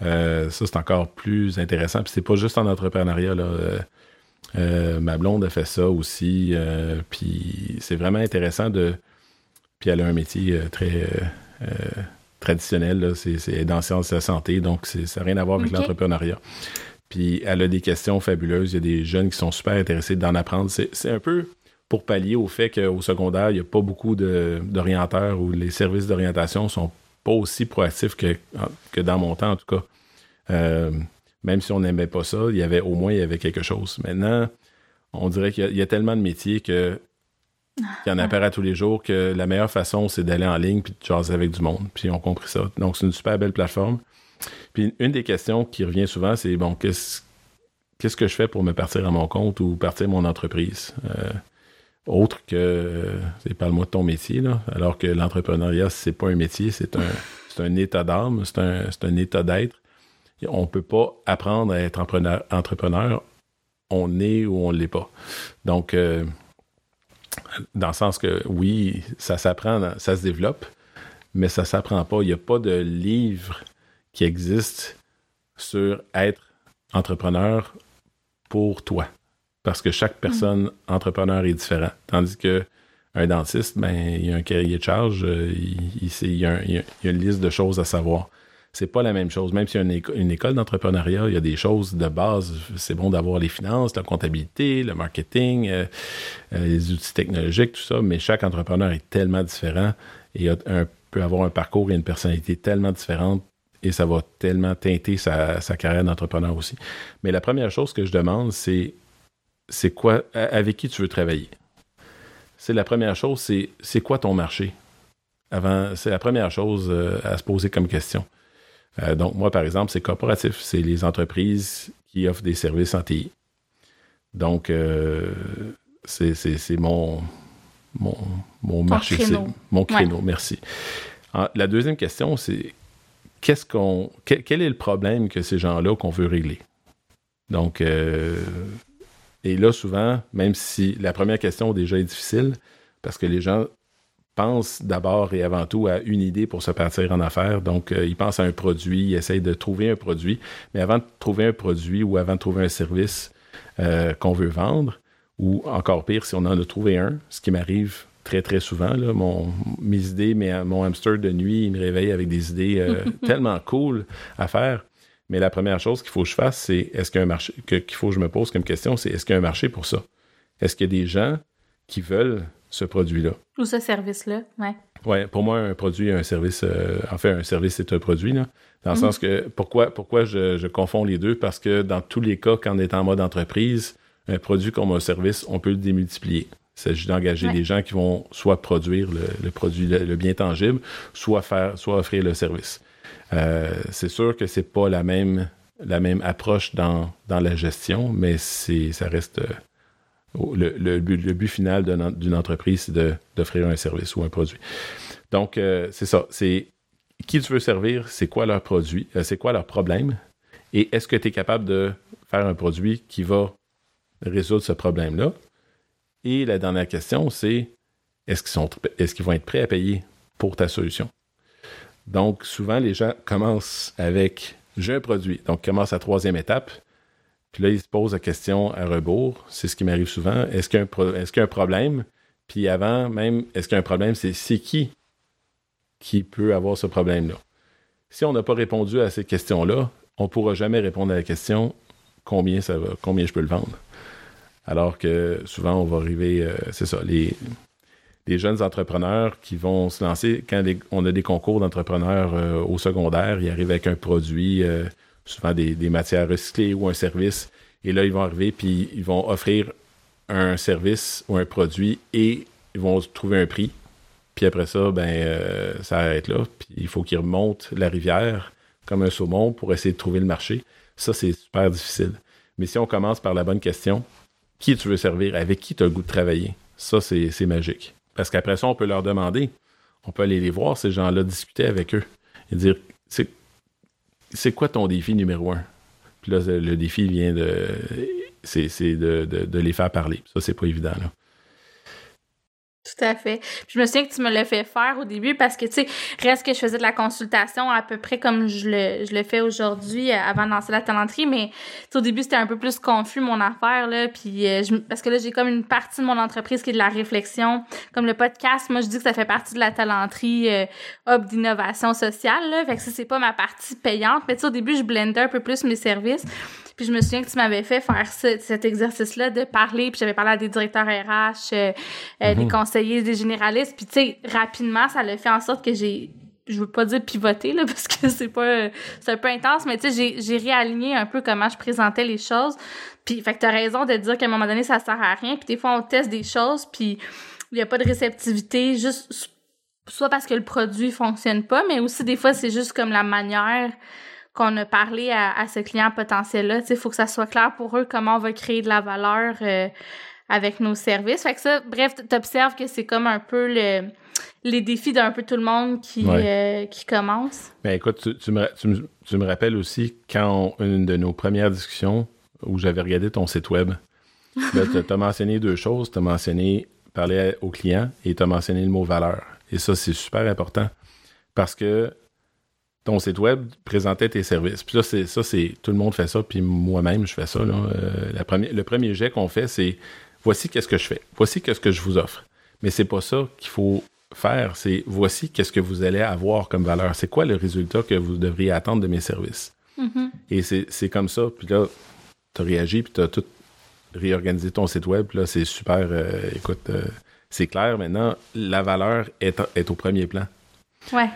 ça c'est encore plus intéressant. Puis c'est pas juste en entrepreneuriat là. ma blonde a fait ça aussi. puis c'est vraiment intéressant de. Puis elle a un métier très traditionnel, c'est dans sciences de la santé, donc ça n'a rien à voir avec l'entrepreneuriat. Puis elle a des questions fabuleuses. Il y a des jeunes qui sont super intéressés d'en apprendre. C'est un peu pour pallier au fait qu'au secondaire, il n'y a pas beaucoup d'orienteurs ou les services d'orientation sont pas aussi proactifs que, que dans mon temps, en tout cas. Euh, même si on n'aimait pas ça, il y avait au moins il y avait quelque chose. Maintenant, on dirait qu'il y, a tellement de métiers que qu'il y en apparaît tous les jours que la meilleure façon, c'est d'aller en ligne puis de jaser avec du monde. Puis on compris ça. Donc, c'est une super belle plateforme. Puis une des questions qui revient souvent, c'est bon, qu'est-ce qu'est-ce que je fais pour me partir à mon compte ou partir mon entreprise? Euh, autre que parle-moi de ton métier, là. Alors que l'entrepreneuriat, c'est pas un métier, c'est un, un état d'âme, c'est un, un état d'être. On peut pas apprendre à être entrepreneur, entrepreneur. On est ou on l'est pas. Donc, euh, dans le sens que oui, ça s'apprend, ça se développe, mais ça s'apprend pas. Il n'y a pas de livre qui existe sur être entrepreneur pour toi. Parce que chaque personne entrepreneur est différent. Tandis que un dentiste, ben, il y a un cahier de charge, euh, il, y a une liste de choses à savoir. C'est pas la même chose. Même s'il y a une, école d'entrepreneuriat, il y a des choses de base. C'est bon d'avoir les finances, la comptabilité, le marketing, euh, euh, les outils technologiques, tout ça, mais chaque entrepreneur est tellement différent et peut avoir un parcours et une personnalité tellement différente et ça va tellement teinter sa, carrière d'entrepreneur aussi. Mais la première chose que je demande, c'est c'est quoi, avec qui tu veux travailler? C'est la première chose, c'est c'est quoi ton marché? C'est la première chose euh, à se poser comme question. Euh, donc, moi, par exemple, c'est corporatif. C'est les entreprises qui offrent des services en TI. Donc, euh, c'est mon, mon, mon marché. Créneau. Mon créneau, merci. la deuxième question, c'est qu'est-ce qu'on, quel, est le problème que ces gens-là qu'on veut régler? Donc, euh, et là, souvent, même si la première question déjà est difficile, parce que les gens pensent d'abord et avant tout à une idée pour se partir en affaires. Donc, euh, ils pensent à un produit, ils essayent de trouver un produit. Mais avant de trouver un produit ou avant de trouver un service euh, qu'on veut vendre, ou encore pire, si on en a trouvé un, ce qui m'arrive très, très souvent. Là, mon, mes idées, mon hamster de nuit, il me réveille avec des idées euh, tellement cool à faire. Mais la première chose qu'il faut que je fasse, c'est est-ce qu'il y a un marché, qu'il faut que je me pose comme question, c'est est-ce qu'il y a un marché pour ça? Est-ce qu'il y a des gens qui veulent ce produit-là? Ou ce service-là, oui. Oui, pour moi, un produit, un service, euh, en fait, un service, c'est un produit, là. Dans le mhm. sens que, pourquoi, pourquoi je, je, confonds les deux? Parce que dans tous les cas, quand on est en mode entreprise, un produit comme un service, on peut le démultiplier. Il s'agit d'engager des gens qui vont soit produire le, produit, le, bien tangible, soit faire, soit offrir le service. Euh, c'est sûr que c'est pas la même, la même approche dans, dans la gestion, mais c'est, ça reste euh, le, but, final d'une entreprise, c'est d'offrir un service ou un produit. Donc, euh, c'est ça. C'est qui tu veux servir, c'est quoi leur produit, c'est quoi leur problème, et est-ce que tu es capable de faire un produit qui va résoudre ce problème-là? Et la dernière question, c'est est-ce qu'ils, sont, est-ce qu'ils vont être prêts à payer pour ta solution? Donc, souvent, les gens commencent avec j'ai un produit. Donc, commencent à la troisième étape. Puis là, ils se posent la question à rebours. C'est ce qui m'arrive souvent. Est-ce qu'il y y a un problème? Puis avant, même, est-ce qu'il y a un problème? C'est, c'est qui qui peut avoir ce problème-là? Si on n'a pas répondu à ces questions-là, on ne pourra jamais répondre à la question combien ça va, combien je peux le vendre? Alors que souvent, on va arriver, euh, c'est ça, les, les jeunes entrepreneurs qui vont se lancer, quand on a des concours d'entrepreneurs euh, au secondaire, ils arrivent avec un produit, euh, souvent des, matières recyclées ou un service, et là, ils vont arriver, puis ils vont offrir un service ou un produit et ils vont trouver un prix. Puis après ça, ben, ça arrête là. Puis il faut qu'ils remontent la rivière comme un saumon pour essayer de trouver le marché. Ça, c'est super difficile. Mais si on commence par la bonne question, qui tu veux servir, avec qui tu as le goût de travailler? Ça, c'est magique. Parce qu'après ça, on peut leur demander, on peut aller les voir, ces gens-là, discuter avec eux et dire c'est quoi ton défi numéro un? Puis là, le défi vient de. C'est de, de, les faire parler. Ça, c'est pas évident. Là. Tout à fait. je me souviens que tu me l'as fait faire au début parce que, tu sais, reste que je faisais de la consultation à peu près comme je le, je le fais aujourd'hui euh, avant de lancer la talenterie, mais au début, c'était un peu plus confus mon affaire, là, puis euh, parce que là, j'ai comme une partie de mon entreprise qui est de la réflexion. Comme le podcast, moi, je dis que ça fait partie de la talenterie euh, hub d'innovation sociale, là, fait que ça, c'est pas ma partie payante, mais tu au début, je blendais un peu plus mes services. Puis je me souviens que tu m'avais fait faire cet exercice-là de parler, puis j'avais parlé à des directeurs RH, euh, euh, des mhm. conseillers, des généralistes, puis tu sais, rapidement, ça l'a fait en sorte que j'ai je veux pas dire pivoter là parce que c'est pas c'est un peu intense mais tu sais j'ai j'ai réaligné un peu comment je présentais les choses. Puis fait que t'as raison de dire qu'à un moment donné ça sert à rien. Puis des fois on teste des choses puis il y a pas de réceptivité juste soit parce que le produit fonctionne pas mais aussi des fois c'est juste comme la manière qu'on a parlé à, à ce client potentiel-là. Il faut que ça soit clair pour eux comment on va créer de la valeur euh, avec nos services. Fait que ça, bref, tu observes que c'est comme un peu le, les défis d'un peu tout le monde qui, euh, qui commence. Ben écoute, tu, tu, me, tu, me, rappelles aussi quand une de nos premières discussions où j'avais regardé ton site web, tu as mentionné deux choses. Tu as mentionné parler au client et tu as mentionné le mot valeur. Et ça, c'est super important parce que ton site web présentait tes services. Puis ça, c'est ça, c'est tout le monde fait ça, puis moi-même je fais ça. Euh, la le premier jet qu'on fait, c'est voici qu'est-ce que je fais, voici qu'est-ce que je vous offre. Mais c'est pas ça qu'il faut faire. C'est voici qu'est-ce que vous allez avoir comme valeur. C'est quoi le résultat que vous devriez attendre de mes services? Mm-hmm. Et c'est comme ça. Puis là, tu as réagi, puis tu as tout réorganisé ton site web. Là, c'est super. Euh, écoute, euh, c'est clair maintenant. La valeur est, est au premier plan. Ouais.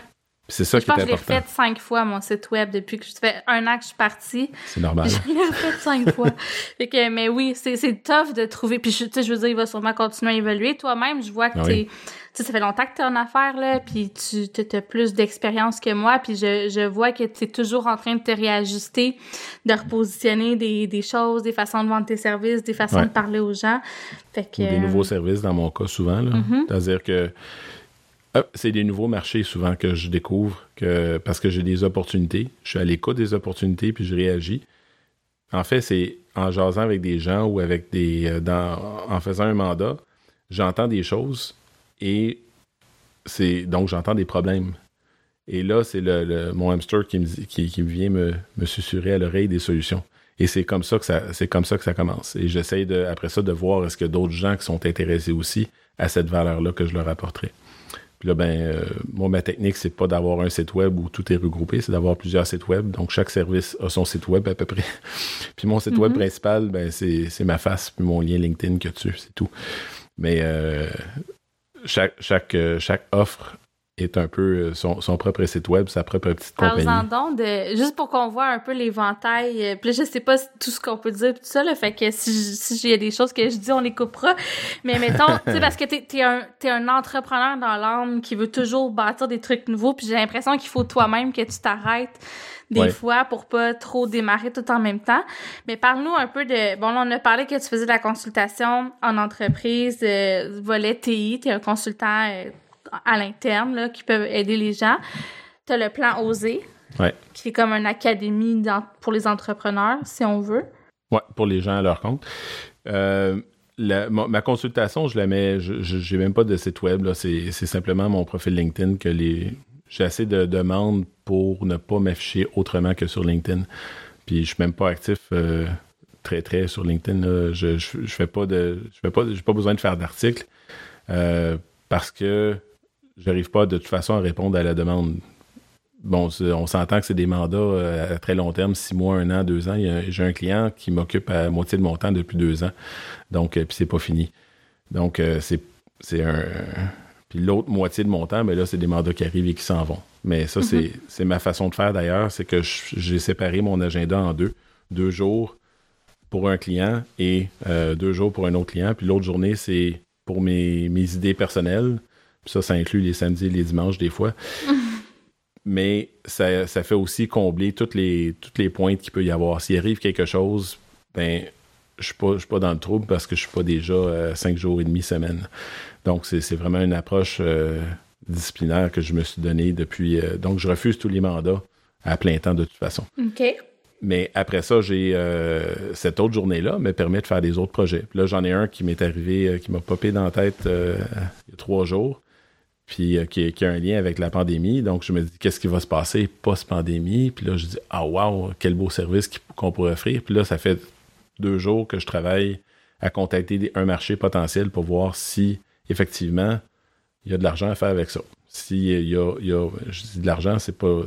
C'est ça je qui est important. Je l'ai fait cinq fois, mon site web, depuis que je fais un an que je suis partie. C'est normal. Je l'ai fait cinq fois. Fait que, mais oui, c'est, tough de trouver. Puis, je, je veux dire, il va sûrement continuer à évoluer. Toi-même, je vois que ah t'es, ça fait longtemps que tu es en affaires, là, puis tu as plus d'expérience que moi, puis je, je vois que tu es toujours en train de te réajuster, de repositionner des, des choses, des façons de vendre tes services, des façons de parler aux gens. Fait que, des nouveaux services, dans mon cas, souvent. Là. Mm-hmm. C'est-à-dire que ah, c'est des nouveaux marchés souvent que je découvre que parce que j'ai des opportunités. Je suis à l'écoute des opportunités puis je réagis. En fait, c'est en jasant avec des gens ou avec des euh, dans, en faisant un mandat, j'entends des choses et c'est donc j'entends des problèmes. Et là, c'est le, mon hamster qui me, vient me, me susurrer à l'oreille des solutions. Et c'est comme ça que ça c'est comme ça que ça commence. Et j'essaye de après ça de voir est-ce que d'autres gens qui sont intéressés aussi à cette valeur là que je leur apporterai. Puis là, ben, euh, moi, ma technique, c'est pas d'avoir un site web où tout est regroupé, c'est d'avoir plusieurs sites web. Donc, chaque service a son site web à peu près. puis mon site web mm-hmm. principal, ben, c'est, ma face, puis mon lien LinkedIn que tu, c'est tout. Mais euh, chaque, chaque, euh, chaque offre est un peu euh, son, son, propre site web, sa propre petite compagnie. donc de, juste pour qu'on voit un peu l'éventail. Euh, puis je sais pas tout ce qu'on peut dire tout ça, là, fait que si a des choses que je dis, on les coupera. Mais mettons, tu sais, parce que t'es es un, es un entrepreneur dans l'âme qui veut toujours bâtir des trucs nouveaux, puis j'ai l'impression qu'il faut toi-même que tu t'arrêtes des fois pour pas trop démarrer tout en même temps. Mais parle-nous un peu de... Bon, là, on a parlé que tu faisais de la consultation en entreprise, euh, volet TI, tu es un consultant euh, à l'interne qui peuvent aider les gens. Tu as le plan Oser, qui est comme une académie pour les entrepreneurs, si on veut. Oui, pour les gens à leur compte. Euh, ma, consultation, je la mets, je n'ai même pas de site web, c'est simplement mon profil LinkedIn que les. J'ai assez de demandes pour ne pas m'afficher autrement que sur LinkedIn. Puis je suis même pas actif euh, très très sur LinkedIn. Je, je, fais pas de. Je fais pas. J'ai pas besoin de faire d'articles. Euh, parce que j'arrive pas de toute façon à répondre à la demande. Bon, on s'entend que c'est des mandats euh, à très long terme, six mois, un an, deux ans. J'ai un client qui m'occupe à moitié de mon temps depuis deux ans. Donc, euh, puis c'est pas fini. Donc, euh, c'est un. Puis l'autre moitié de mon temps, mais ben là, c'est des mandats qui arrivent et qui s'en vont. Mais ça, c'est mm-hmm. ma façon de faire d'ailleurs, c'est que j'ai séparé mon agenda en deux. Deux jours pour un client et deux jours pour un autre client. Puis l'autre journée, c'est pour mes, mes idées personnelles ça, ça inclut les samedis et les dimanches des fois. Mais ça, fait aussi combler toutes les, toutes les pointes qu'il peut y avoir. S'il arrive quelque chose, ben, je suis pas, suis pas dans le trouble parce que je suis pas déjà euh, cinq jours et demi semaine. Donc, c'est vraiment une approche euh, disciplinaire que je me suis donnée depuis. Euh, donc, je refuse tous les mandats à plein temps de toute façon. OK. Mais après ça, j'ai cette autre journée-là me permet de faire des autres projets. là, j'en ai un qui m'est arrivé, qui m'a popé dans la tête il y a trois jours, puis euh, qui, qui, a un lien avec la pandémie. Donc, je me dis, qu'est-ce qui va se passer post-pandémie? Puis là, je dis, ah, wow, quel beau service qu'on pourrait offrir. Puis là, ça fait deux jours que je travaille à contacter un marché potentiel pour voir si, effectivement, il y a de l'argent à faire avec ça. S'il y a, il y a, je dis de l'argent, c'est pas,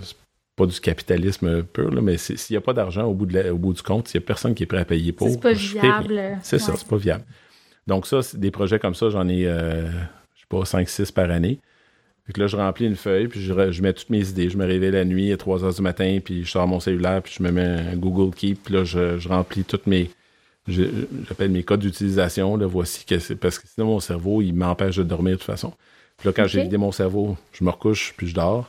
pas du capitalisme pur, là, mais s'il n'y a pas d'argent au, bout de au bout du compte, s'il n'y a personne qui est prêt à payer pour. C'est pas viable. C'est ça, c'est pas viable. Donc, ça, des projets comme ça, j'en ai, euh, pas, 5-6 par année. Fait là, je remplis une feuille, puis je, je, mets toutes mes idées. Je me réveille la nuit à 3 heures du matin, puis je sors mon cellulaire, puis je me mets un Google Keep, puis là, je, je remplis toutes mes. J'appelle mes codes d'utilisation. Là, voici que c'est. Parce que sinon, mon cerveau, il m'empêche de dormir de toute façon. Puis là, quand j'ai vidé mon cerveau, je me recouche, puis je dors.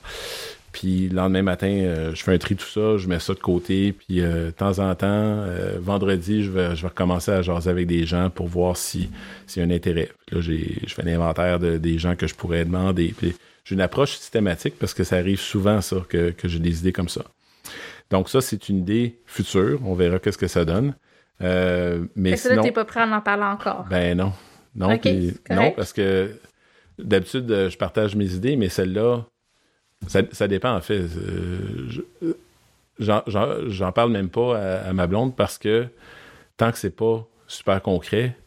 Puis le lendemain matin, euh, je fais un tri tout ça, je mets ça de côté. Puis euh, de temps en temps, euh, vendredi, je vais, je vais recommencer à jaser avec des gens pour voir si s'il y a un intérêt. Puis là, je fais l'inventaire de, des gens que je pourrais demander. Puis j'ai une approche systématique parce que ça arrive souvent, ça, que, que j'ai des idées comme ça. Donc ça, c'est une idée future. On verra qu'est-ce que ça donne. mais Est-ce que là, pas prêt à en parler encore? Ben non. Non, non parce que d'habitude, je partage mes idées, mais celle-là, ça, dépend, en fait. Euh, j'en parle même pas à, ma blonde parce que tant que c'est pas super concret,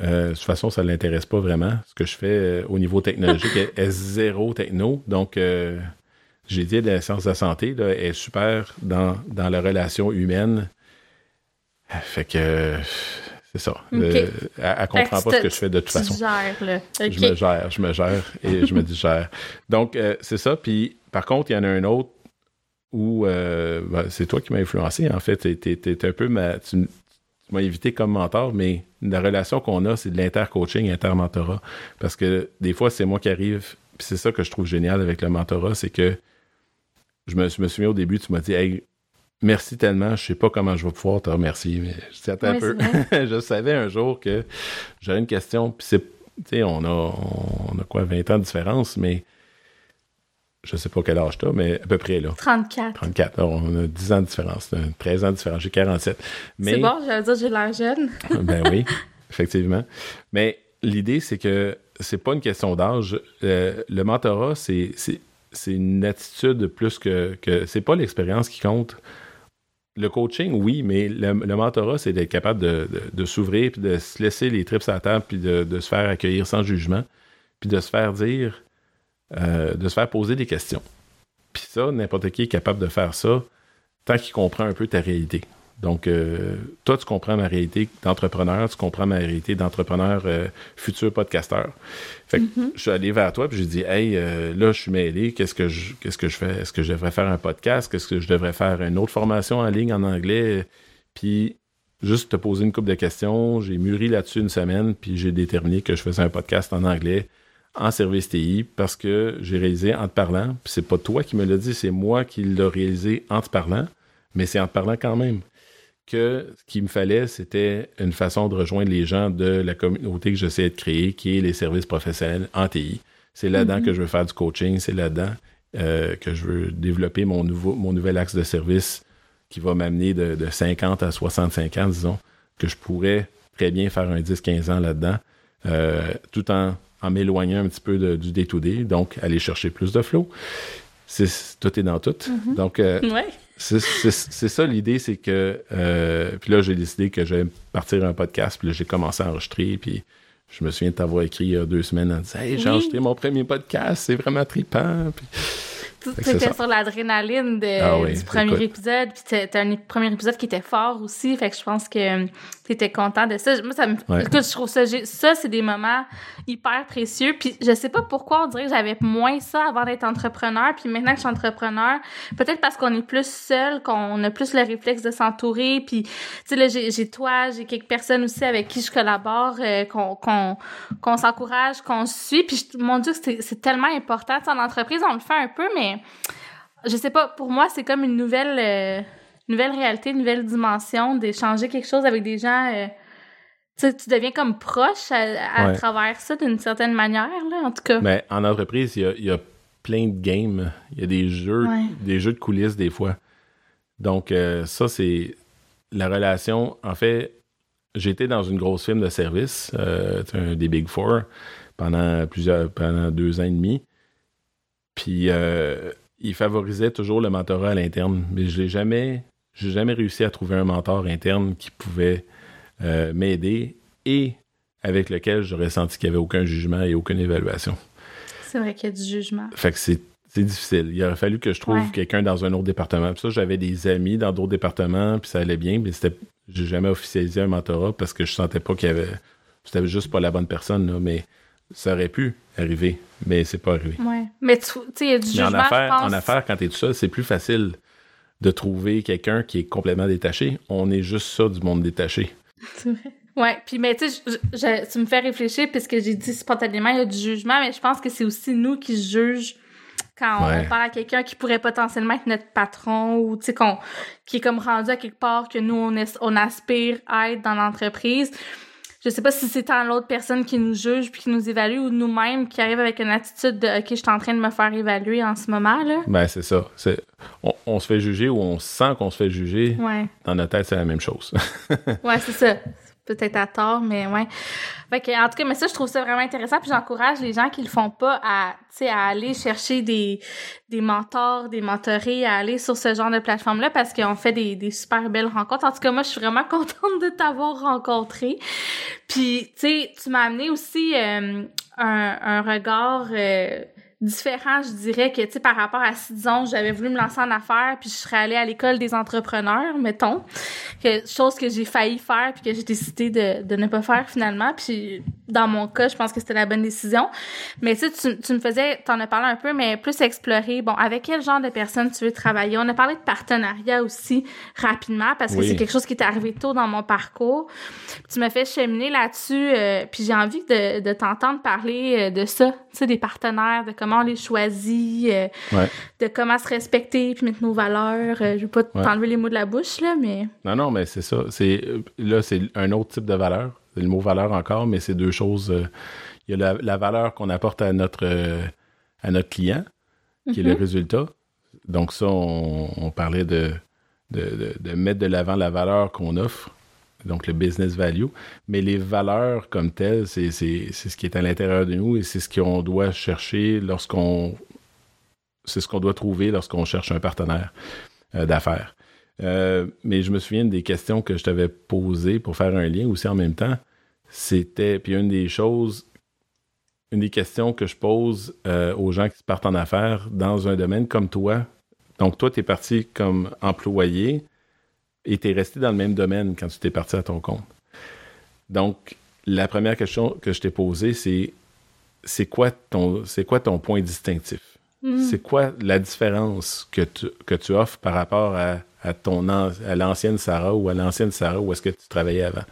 euh, de toute façon, ça ne l'intéresse pas vraiment. Ce que je fais euh, au niveau technologique est, zéro techno. Donc, j'ai dit la science de la santé là, est super dans, dans la relation humaine. Fait que c'est ça. elle, ne comprend pas ce que je fais de toute façon. Je me gère, je me gère et je me digère. Donc, euh, c'est ça. Puis, par contre, il y en a un autre où euh, ben, c'est toi qui m'as influencé. En fait, tu un peu ma, tu, m'as invité comme mentor, mais la relation qu'on a, c'est de l'inter-coaching, inter-mentorat. Parce que des fois, c'est moi qui arrive. Puis c'est ça que je trouve génial avec le mentorat, c'est que je me, je me souviens au début, tu m'as dit, hey, merci tellement, je sais pas comment je vais pouvoir te remercier, mais je un peu. je savais un jour que j'aurais une question, puis c'est, tu sais, on a, on a quoi, 20 ans de différence, mais je sais pas quel âge t'as, mais à peu près là. 34. 34. on a 10 ans de différence, 13 ans de différence, j'ai 47. Mais, c'est bon, j'allais dire j'ai l'air jeune. ben oui, effectivement. Mais l'idée, c'est que c'est pas une question d'âge. Euh, le mentorat, c'est, c'est, une attitude plus que, que c'est pas l'expérience qui compte le coaching, oui, mais le, mentorat, c'est d'être capable de, s'ouvrir, puis de se laisser les trips à la table, puis de, se faire accueillir sans jugement, puis de se faire dire, euh, de se faire poser des questions. Puis ça, n'importe qui est capable de faire ça tant qu'il comprend un peu ta réalité. Donc, euh, toi, tu comprends ma réalité d'entrepreneur, tu comprends ma réalité d'entrepreneur euh, futur podcasteur. Fait que mm-hmm. je suis allé vers toi, puis j'ai dit, hey, euh, là, je suis mêlé, qu'est-ce que je, qu'est-ce que je fais? Est-ce que je devrais faire un podcast? Qu'est-ce que je devrais faire une autre formation en ligne en anglais? Puis, juste te poser une couple de questions. J'ai mûri là-dessus une semaine, puis j'ai déterminé que je faisais un podcast en anglais en service TI parce que j'ai réalisé en te parlant, puis c'est pas toi qui me l'as dit, c'est moi qui l'ai réalisé en te parlant, mais c'est en te parlant quand même que ce qu'il me fallait, c'était une façon de rejoindre les gens de la communauté que j'essaie de créer, qui est les services professionnels en TI. C'est là-dedans mm-hmm. que je veux faire du coaching, c'est là-dedans euh, que je veux développer mon, nouveau, mon nouvel axe de service qui va m'amener de, 50 à 65 ans, disons, que je pourrais très bien faire un 10-15 ans là-dedans, euh, tout en, en m'éloignant un petit peu du day-to-day, donc aller chercher plus de flow. Tout est dans tout. Mm-hmm. Donc, euh, c'est ça l'idée, c'est que. Euh, puis là, j'ai décidé que j'allais partir un podcast, puis là, j'ai commencé à enregistrer, puis je me souviens de t'avoir écrit il y a deux semaines en disant Hey, j'ai enregistré mon premier podcast, c'est vraiment trippant. Puis, c'était sur l'adrénaline ah du premier épisode, puis c'était un premier épisode qui était fort aussi, fait que je pense que tu étais content de ça. Moi, ça me... Écoute, je trouve ça... Ça, c'est des moments hyper précieux, puis je sais pas pourquoi on dirait que j'avais moins ça avant d'être entrepreneur, puis maintenant que je suis entrepreneur, peut-être parce qu'on est plus seul, qu'on a plus le réflexe de s'entourer, puis tu sais, là, j'ai toi, j'ai quelques personnes aussi avec qui je collabore, euh, qu'on qu'on s'encourage, qu'on suit, puis mon Dieu, c'est tellement important. en entreprise, on le fait un peu, mais je sais pas, pour moi, c'est comme une nouvelle, euh, nouvelle réalité, une nouvelle dimension d'échanger quelque chose avec des gens. Euh, tu deviens comme proche à, travers ça d'une certaine manière, là, en tout cas. Mais en entreprise, il y a, plein de games. Il y a des jeux, des jeux de coulisses des fois. Donc, euh, ça, c'est la relation. En fait, j'étais dans une grosse firme de service, un des Big Four. pendant plusieurs pendant deux ans et demi. Puis euh, il favorisait toujours le mentorat à l'interne, mais je n'ai jamais, j'ai jamais réussi à trouver un mentor interne qui pouvait euh, m'aider et avec lequel j'aurais senti qu'il n'y avait aucun jugement et aucune évaluation. C'est vrai qu'il y a du jugement. Fait que c'est difficile. Il aurait fallu que je trouve quelqu'un dans un autre département. Puis ça, j'avais des amis dans d'autres départements, puis ça allait bien, mais c'était j'ai jamais officialisé un mentorat parce que je sentais pas qu'il y avait c'était juste pas la bonne personne là, mais ça aurait pu arriver, mais c'est pas arrivé. Ouais. Mais tu sais, il y a du jugement, en affaires, je pense. en affaires, quand tu es tout seul, c'est plus facile de trouver quelqu'un qui est complètement détaché. On est juste ça du monde détaché. C'est vrai. Ouais, puis mais tu sais, tu me fais réfléchir puisque j'ai dit spontanément il y a du jugement, mais je pense que c'est aussi nous qui jugent quand Ouais. on parle à quelqu'un qui pourrait potentiellement être notre patron ou tu sais qu'on qui est comme rendu à quelque part que nous on aspire à être dans l'entreprise. Je sais pas si c'est tant l'autre personne qui nous juge puis qui nous évalue ou nous-mêmes qui arrive avec une attitude de OK, je suis en train de me faire évaluer en ce moment là. Ben, c'est ça. C'est, on, on se fait juger ou on sent qu'on se fait juger. Ouais. Dans notre tête, c'est la même chose. Ouais, c'est ça. Peut-être à tort, mais ouais. Fait que, en tout cas, mais ça, je trouve ça vraiment intéressant. Puis j'encourage les gens qui le font pas à, à aller chercher des, des mentors, des mentorés, à aller sur ce genre de plateforme-là parce qu'on fait des, des super belles rencontres. En tout cas, moi, je suis vraiment contente de t'avoir rencontré. Puis, tu sais, tu m'as amené aussi euh, un, un regard euh, différent, je dirais, que, tu sais, par rapport à si, disons, j'avais voulu me lancer en affaires, puis je serais allée à l'école des entrepreneurs, mettons, que, chose que j'ai failli faire, puis que j'ai décidé de, de ne pas faire finalement. Puis, dans mon cas, je pense que c'était la bonne décision. Mais tu sais, tu, tu me faisais, t'en as parlé un peu, mais plus explorer, bon, avec quel genre de personnes tu veux travailler? On a parlé de partenariat aussi, rapidement, parce que Oui. c'est quelque chose qui est arrivé tôt dans mon parcours. Tu m'as fait cheminer là-dessus, euh, puis j'ai envie de, de t'entendre parler euh, de ça, sais, des partenaires, de comment on les choisit, euh, ouais. de comment se respecter, puis mettre nos valeurs. Euh, je veux pas Ouais. t'enlever les mots de la bouche, là, mais... Non, non, mais c'est ça. C'est, euh, là, c'est un autre type de valeur. C'est le mot valeur encore, mais c'est deux choses. euh, Il y a la, la valeur qu'on apporte à notre, à notre client, qui est le résultat. Donc, ça, on, on parlait de, de, de- de mettre de l'avant la valeur qu'on offre, donc le business value. Mais les valeurs comme telles, c'est, ce qui est à l'intérieur de nous et c'est ce qu'on doit chercher lorsqu'on. C'est ce qu'on doit trouver lorsqu'on cherche un partenaire euh, d'affaires. Euh, mais je me souviens des questions que je t'avais posées pour faire un lien aussi en même temps. C'était, puis une des choses, une des questions que je pose euh, aux gens qui partent en affaires dans un domaine comme toi. Donc, toi, tu es parti comme employé et tu es resté dans le même domaine quand tu t'es parti à ton compte. Donc, la première question que je t'ai posée, c'est c'est quoi ton quoi ton point distinctif? Mm. C'est quoi la différence que tu, que tu offres par rapport à, à ton an- à l'ancienne Sarah ou à l'ancienne Sarah où est-ce que tu travaillais avant?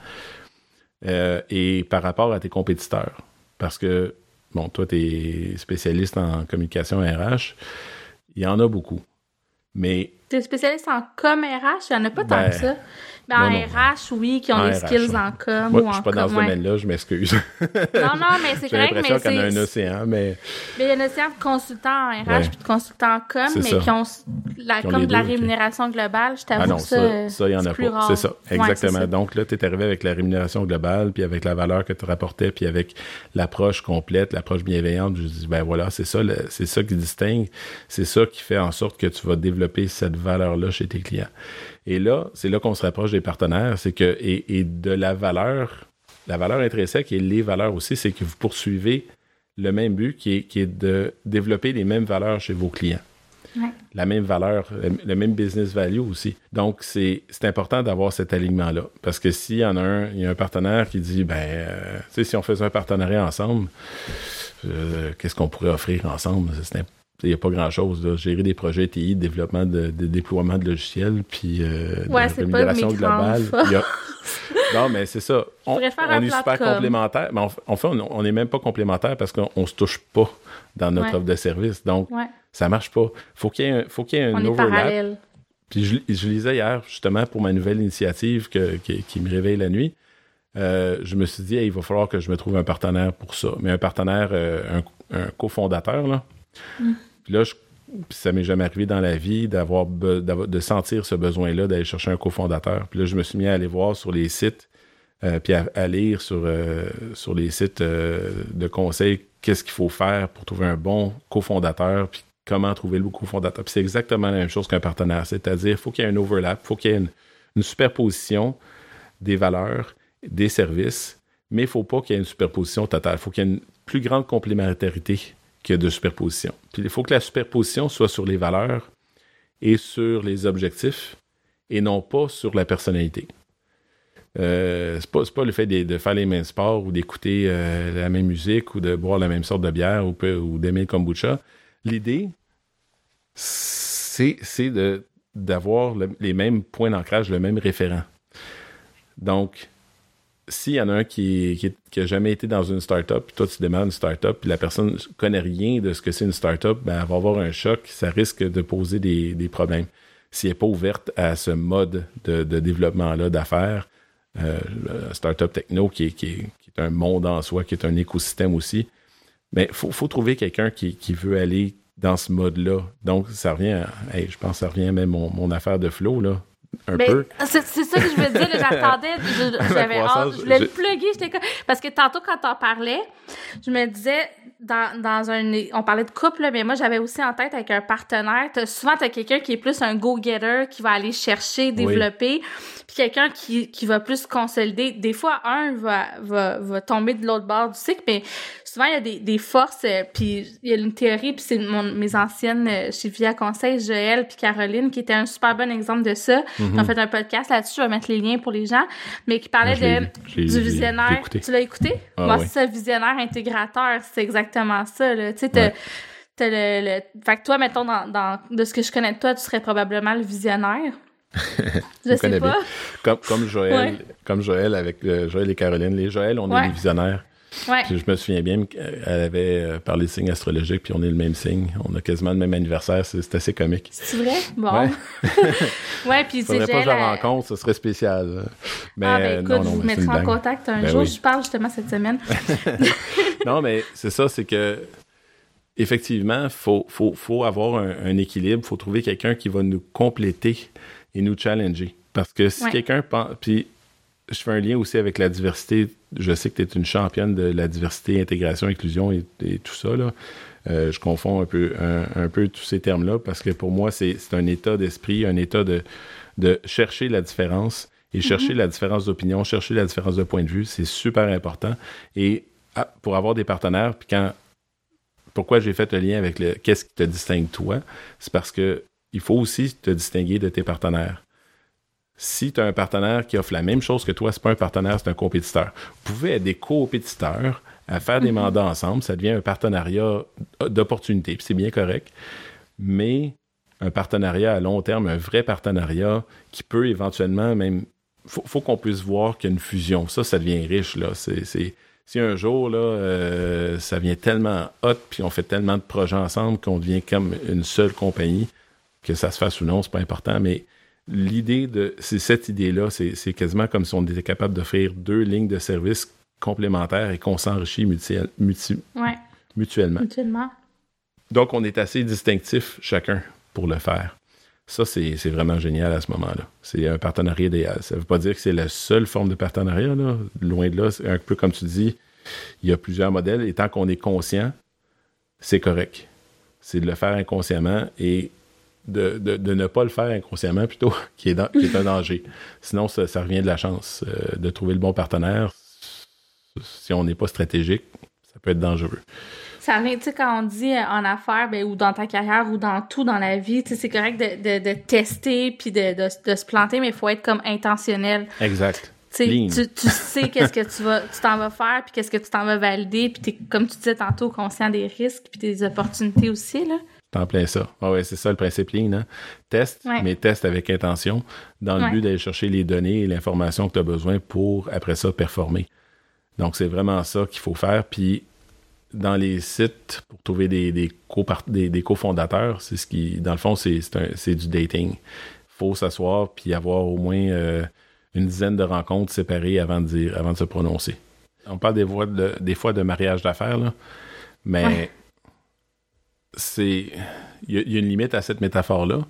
Euh, et par rapport à tes compétiteurs. Parce que, bon, toi, tu es spécialiste en communication RH. Il y en a beaucoup. Mais T'es spécialiste en com RH? Il n'y en a pas tant Ben, que ça. Mais en non. RH, oui, qui ont des skills ouais. en com moi, ou je en suis pas dans ce ouais. domaine-là, je m'excuse. Non, non, mais c'est J'ai correct, l'impression mais qu'on a un océan, mais Mais il y a un océan de consultants en RH Ouais. puis de consultants en com, mais ça. qui ont la, Qui ont comme de la deux, rémunération globale. Je t'avoue Ah non, que ça, ça, ça, il y en a pas. C'est ça, exactement. Donc là, tu es arrivé avec la rémunération globale, puis avec la valeur que tu rapportais, puis avec l'approche complète, l'approche bienveillante. Je dis, ben voilà, c'est ça, c'est ça qui distingue. C'est ça qui fait en sorte que tu vas développer cette valeur-là chez tes clients. Et là, c'est là qu'on se rapproche des partenaires, c'est que, et, et de la valeur, la valeur intrinsèque et les valeurs aussi, c'est que vous poursuivez le même but qui est, qui est de développer les mêmes valeurs chez vos clients Ouais. la même valeur, le, même business value aussi. Donc, c'est c'est important d'avoir cet alignement-là. Parce que s'il y en a un, il y a un partenaire qui dit, ben, euh, tu sais, si on faisait un partenariat ensemble, euh, qu'est-ce qu'on pourrait offrir ensemble? C'est Il n'y a pas grand-chose. Gérer des projets TI, développement de, de déploiement de logiciels, puis euh, de Ouais, globale. A- Non, mais c'est ça. On, est super com. complémentaires. Mais en, fait, on n'est même pas complémentaires parce qu'on ne se touche pas dans notre Ouais. offre de service. Donc, Ouais, ça marche pas. Faut qu'il y ait un, faut qu'il y ait un on overlap. Puis je, je lisais hier, justement, pour ma nouvelle initiative que- qui, qui me réveille la nuit. euh, je me suis dit, Hey, il va falloir que je me trouve un partenaire pour ça. Mais un partenaire, euh, un, un cofondateur, là. Puis là, je- puis ça m'est jamais arrivé dans la vie d'avoir de sentir ce besoin-là d'aller chercher un cofondateur. Puis là, je me suis mis à aller voir sur les sites euh, puis à, lire sur, euh, sur les sites de conseils qu'est-ce qu'il faut faire pour trouver un bon cofondateur, puis comment trouver le cofondateur. Puis c'est exactement la même chose qu'un partenaire, c'est-à-dire il faut qu'il y ait un overlap, il faut qu'il y ait une, superposition des valeurs, des services, mais il ne faut pas qu'il y ait une superposition totale. Il faut qu'il y ait une plus grande complémentarité de superposition. Puis il faut que la superposition soit sur les valeurs et sur les objectifs et non pas sur la personnalité. Euh, c'est pas, pas, le fait de, faire les mêmes sports ou d'écouter euh, la même musique ou de boire la même sorte de bière ou, ou d'aimer le kombucha. L'idée, c'est, d'avoir les mêmes points d'ancrage, le même référent. Donc, s'il y en a un qui, qui, a jamais été dans une startup, puis toi tu démarres une startup, puis la personne ne connaît rien de ce que c'est une startup, ben elle va avoir un choc, ça risque de poser des, problèmes. Si elle n'est pas ouverte à ce mode de, développement-là d'affaires, euh, startup techno qui est, un monde en soi, qui est un écosystème aussi, mais ben, il faut, trouver quelqu'un qui, veut aller dans ce mode-là. Donc, ça revient, je pense ça revient même mon, mon affaire de flow, là un peu. C'est ça que je veux dire. J'attendais, j'avais hâte, je voulais le plugger. Parce que tantôt, quand on parlais, je me disais, dans, dans un. On parlait de couple, mais moi, j'avais aussi en tête avec un partenaire. Souvent, tu as quelqu'un qui est plus un go-getter, qui va aller chercher, développer, puis quelqu'un qui, qui va plus consolider. Des fois, un va, va, va tomber de l'autre bord du cycle, mais souvent, il y a des, des forces, euh, puis il y a une théorie, puis c'est mes anciennes euh, chez Via Conseil, Joël puis Caroline, qui était un super bon exemple de ça. Mm fait un podcast là-dessus, je vais mettre les liens pour les gens, mais qui parlait de, du visionnaire. Tu l'as écouté? Ah, Moi, c'est ça, visionnaire intégrateur, c'est exactement ça, là. Tu sais, t'as, le, Fait que toi, mettons, dans, dans, de ce que je connais de toi, tu serais probablement le visionnaire. je sais pas. Comme, comme Joël, comme Joël avec euh, Joël et Caroline. Les Joël, on est les visionnaires. Ouais. je me souviens bien qu'elle avait euh, parlé de signes astrologiques, puis on est le même signe. On a quasiment le même anniversaire. C'est assez comique. C'est vrai? Bon. Ouais, ouais puis c'est pas que je la rencontre, ce serait spécial. Mais ah, ben, écoute, je vous mettrai en contact un ben jour. Je parle justement cette semaine. non, mais c'est ça, c'est que effectivement, il faut, faut, faut, avoir un, équilibre. Il faut trouver quelqu'un qui va nous compléter et nous challenger. Parce que si quelqu'un pense. Puis je fais un lien aussi avec la diversité. Je sais que tu es une championne de la diversité, intégration, inclusion et, tout ça. Là. Euh, je confonds un peu, un, peu tous ces termes-là parce que pour moi, c'est un état d'esprit, un état de, de chercher la différence et chercher mm-hmm. la différence d'opinion, chercher la différence de point de vue. C'est super important. Et ah, pour avoir des partenaires, puis quand. Pourquoi j'ai fait le lien avec le qu'est-ce qui te distingue toi, c'est parce que il faut aussi te distinguer de tes partenaires si tu as un partenaire qui offre la même chose que toi, c'est pas un partenaire, c'est un compétiteur. Vous pouvez être des compétiteurs à faire des mhm. mandats ensemble, ça devient un partenariat d'opportunité, puis c'est bien correct. Mais un partenariat à long terme, un vrai partenariat qui peut éventuellement même. Faut, faut qu'on puisse voir qu'il y a une fusion. Ça, ça devient riche, là. C'est, si un jour, là, euh, ça vient tellement hot, puis on fait tellement de projets ensemble qu'on devient comme une seule compagnie, que ça se fasse ou non, c'est pas important, mais l'idée de c'est cette idée-là, c'est quasiment comme si on était capable d'offrir deux lignes de services complémentaires et qu'on s'enrichit mutuellement. Mutuellement. Donc, on est assez distinctif chacun pour le faire. Ça, c'est vraiment génial à ce moment-là. C'est un partenariat idéal. Ça ne veut pas dire que c'est la seule forme de partenariat. Là. Loin de là, c'est un peu comme tu dis, il y a plusieurs modèles et tant qu'on est conscient, c'est correct. C'est de le faire inconsciemment et de, de, ne pas le faire inconsciemment plutôt, qui est, dans, qui est un danger. Sinon, ça, ça, revient de la chance. Euh, de trouver le bon partenaire, si on n'est pas stratégique, ça peut être dangereux. Ça vient, tu sais, quand on dit euh, en affaires, ben, ou dans ta carrière, ou dans tout dans la vie, tu sais, c'est correct de, de, tester puis de, de, se planter, mais il faut être comme intentionnel. Exact. Tu, tu sais qu'est-ce que tu vas tu t'en vas faire puis qu'est-ce que tu t'en vas valider puis t'es comme tu disais tantôt conscient des risques puis des opportunités aussi là en plein ça. Ah ouais, c'est ça le principe lean. Hein? Teste, mais teste avec intention, dans le but d'aller chercher les données et l'information que tu as besoin pour, après ça, performer. Donc, c'est vraiment ça qu'il faut faire. Puis, dans les sites, pour trouver des, des, co des, cofondateurs, c'est ce qui, dans le fond, c'est du dating. Il faut s'asseoir puis avoir au moins euh, une dizaine de rencontres séparées avant de, dire, avant de se prononcer. On parle des, de, des fois de mariage d'affaires, mais c'est. Il y, a une limite à cette métaphore-là.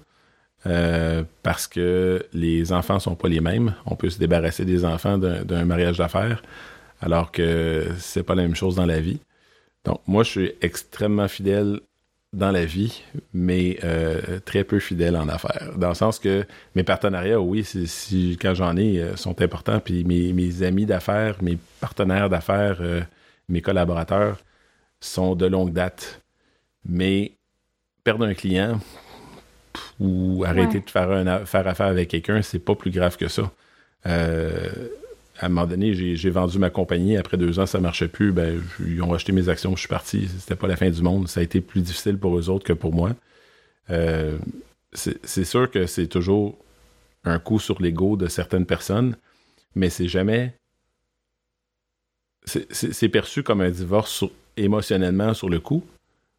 euh, parce que les enfants sont pas les mêmes. On peut se débarrasser des enfants d'un mariage d'affaires, alors que c'est pas la même chose dans la vie. Donc, moi, je suis extrêmement fidèle dans la vie, mais euh, très peu fidèle en affaires. Dans le sens que mes partenariats, oui, si, quand j'en ai, euh, sont importants. Puis mes, amis d'affaires, mes partenaires d'affaires, mes collaborateurs sont de longue date. Mais perdre un client, ou arrêter de faire, faire affaire avec quelqu'un, c'est pas plus grave que ça. À un moment donné, j'ai vendu ma compagnie. Après deux ans, ça marchait plus. Ben, ils ont acheté mes actions. Je suis parti. C'était pas la fin du monde. Ça a été plus difficile pour eux autres que pour moi. Euh, c'est sûr que c'est toujours un coup sur l'ego de certaines personnes, mais c'est jamais. C'est perçu comme un divorce émotionnellement sur le coup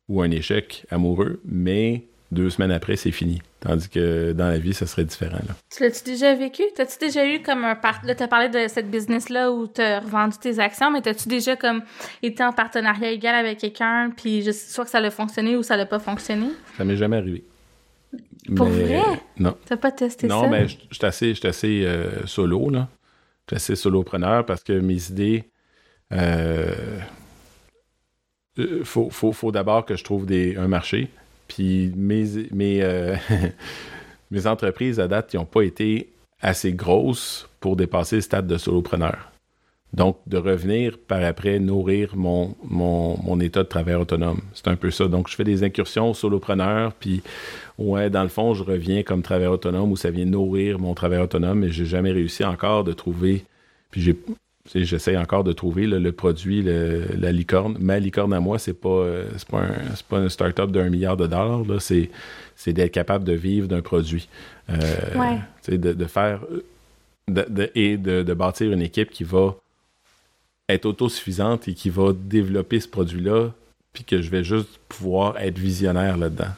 ou un échec amoureux, mais deux semaines après, c'est fini. Tandis que dans la vie, ça serait différent. Là. Tu l'as-tu déjà vécu? T'as-tu déjà eu comme un part... Là, t'as parlé de cette business-là où t'as revendu tes actions, mais t'as-tu déjà comme été en partenariat égal avec quelqu'un, puis je... soit que ça a fonctionné ou ça n'a pas fonctionné? Ça m'est jamais arrivé. Pour vrai? Non. T'as pas testé ça? Non, mais je suis assez, assez euh, solo, là. Je suis assez solopreneur parce que mes idées... Euh, euh faut, faut, faut d'abord que je trouve des, un marché. Puis mes, euh, mes entreprises à date, n'ont pas été assez grosses pour dépasser le stade de solopreneur. Donc, de revenir par après nourrir mon, mon, état de travail autonome. C'est un peu ça. Donc, je fais des incursions solopreneur, puis ouais, dans le fond, je reviens comme travailleur autonome où ça vient nourrir mon travail autonome, mais j'ai jamais réussi encore de trouver. Puis j'ai J'essaie encore de trouver le produit, la licorne. Ma licorne à moi, c'est pas, euh, pas, un, pas une start-up d'un milliard de dollars. C'est, d'être capable de vivre d'un produit. Euh, de, faire et de, bâtir une équipe qui va être autosuffisante et qui va développer ce produit-là, puis que je vais juste pouvoir être visionnaire là-dedans.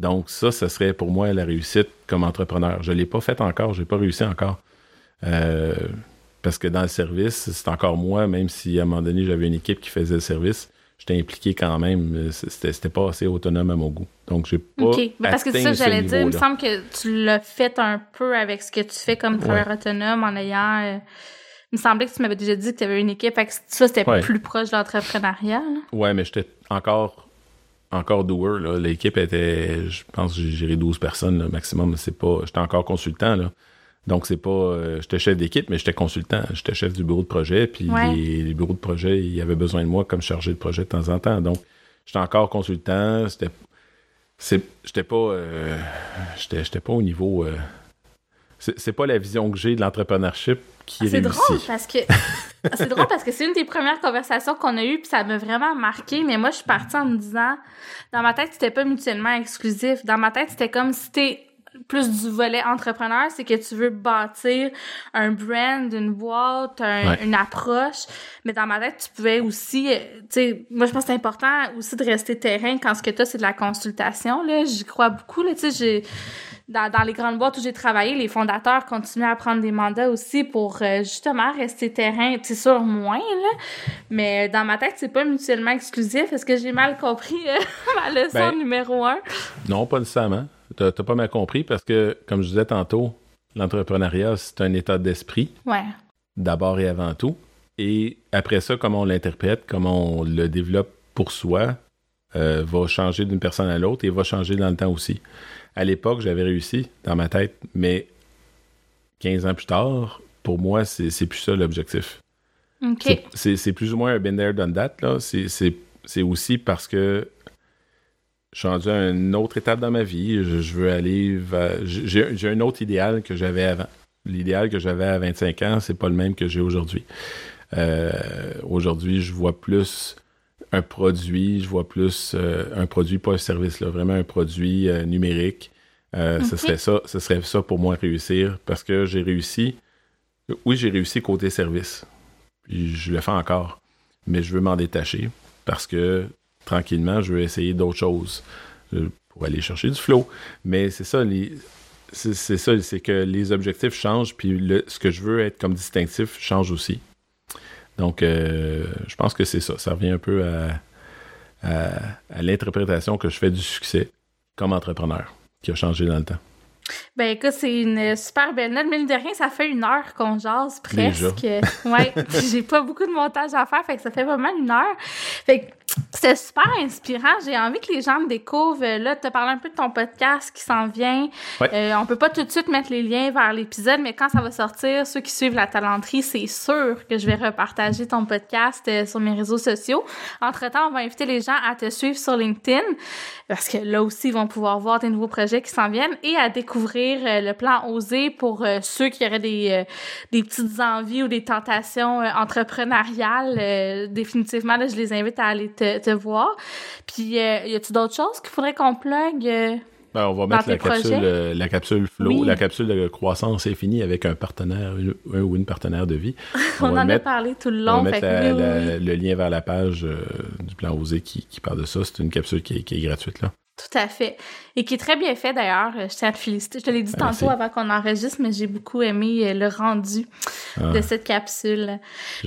Donc, ça, ce serait pour moi la réussite comme entrepreneur. Je ne l'ai pas fait encore, je n'ai pas réussi encore. Euh, parce que dans le service, c'est encore moi, même si à un moment donné, j'avais une équipe qui faisait le service, j'étais impliqué quand même. C'était pas assez autonome à mon goût. Donc, j'ai pas. OK. parce que c'est ça que j'allais dire. Il me semble que tu l'as fait un peu avec ce que tu fais comme travailleur autonome en ayant. Euh, il me semblait que tu m'avais déjà dit que tu avais une équipe. Fait que ça, c'était plus proche de l'entrepreneuriat. Ouais, mais j'étais encore encore doer. L'équipe était, je pense, j'ai géré 12 personnes maximum. C'est pas, j'étais encore consultant. Là. Donc, c'est pas. Euh, j'étais chef d'équipe, mais j'étais consultant. J'étais chef du bureau de projet. Puis les, bureaux de projet, ils avaient besoin de moi comme chargé de projet de temps en temps. Donc, j'étais encore consultant. C'était. J'étais pas. Euh, j'étais pas au niveau. Euh, c'est pas la vision que j'ai de l'entrepreneurship qui est C'est drôle parce que. c'est drôle parce que c'est une des premières conversations qu'on a eues, puis ça m'a vraiment marqué. Mais moi, je suis partie en me disant, dans ma tête, c'était pas mutuellement exclusif. Dans ma tête, c'était comme si t'es plus du volet entrepreneur, c'est que tu veux bâtir un brand, une boîte, une approche. Mais dans ma tête, tu pouvais aussi, euh, tu sais, moi je pense que c'est important aussi de rester terrain quand ce que tu as, c'est de la consultation. Là, j'y crois beaucoup. Là, tu sais, j'ai dans, dans les grandes boîtes où j'ai travaillé, les fondateurs continuent à prendre des mandats aussi pour euh, justement rester terrain, c'est sûr moins là, mais dans ma tête c'est pas mutuellement exclusif. Est-ce que j'ai mal compris euh, ma leçon ben, numéro un? Non, pas nécessairement. T'as pas mal compris parce que, comme je disais tantôt, l'entrepreneuriat, c'est un état d'esprit. Ouais. D'abord et avant tout. Et après ça, comment on l'interprète, comment on le développe pour soi, euh, va changer d'une personne à l'autre et va changer dans le temps aussi. À l'époque, j'avais réussi dans ma tête, mais 15 ans plus tard, pour moi, c'est plus ça l'objectif. C'est plus ou moins un been there, done that. C'est aussi parce que je suis rendu à une autre étape dans ma vie. Je, veux aller J'ai un autre idéal que j'avais avant. L'idéal que j'avais à 25 ans, c'est pas le même que j'ai aujourd'hui. Euh, aujourd'hui, je vois plus un produit, je vois plus euh, un produit, pas un service, là, vraiment un produit euh, numérique. Ce serait ça, ce serait ça pour moi réussir parce que j'ai réussi. Oui, j'ai réussi côté service. Puis je le fais encore. Mais je veux m'en détacher parce que tranquillement, je veux essayer d'autres choses euh, pour aller chercher du flow. Mais c'est ça, c'est ça, c'est que les objectifs changent, puis ce que je veux être comme distinctif change aussi. Donc, euh, je pense que c'est ça. Ça revient un peu à, l'interprétation que je fais du succès comme entrepreneur, qui a changé dans le temps. Ben écoute, c'est une super belle note. Mine de rien, ça fait une heure qu'on jase presque. ouais, j'ai pas beaucoup de montage à faire, fait que ça fait vraiment une heure. Fait que c'était super inspirant. J'ai envie que les gens me découvrent. Là, te parler un peu de ton podcast qui s'en vient. Euh, on peut pas tout de suite mettre les liens vers l'épisode, mais quand ça va sortir, ceux qui suivent la talenterie, c'est sûr que je vais repartager ton podcast euh, sur mes réseaux sociaux. Entre-temps, on va inviter les gens à te suivre sur LinkedIn parce que là aussi, ils vont pouvoir voir tes nouveaux projets qui s'en viennent et à découvrir euh, le plan Oser pour ceux qui auraient des, des petites envies ou des tentations entrepreneuriales. définitivement, là, je les invite à aller te, voir. Puis, euh, y a-tu d'autres choses qu'il faudrait qu'on plug? Euh, ben, on va mettre la capsule, euh, la capsule flow, la capsule de croissance infinie avec un partenaire, un ou une partenaire de vie. On, en a parlé tout le long. On va mettre le lien vers la page du plan Osé qui, parle de ça. C'est une capsule qui est gratuite là. Tout à fait. Et qui est très bien fait d'ailleurs. Je tiens à te féliciter. Je te l'ai dit tantôt avant qu'on enregistre, mais j'ai beaucoup aimé euh, le rendu de ah. cette capsule.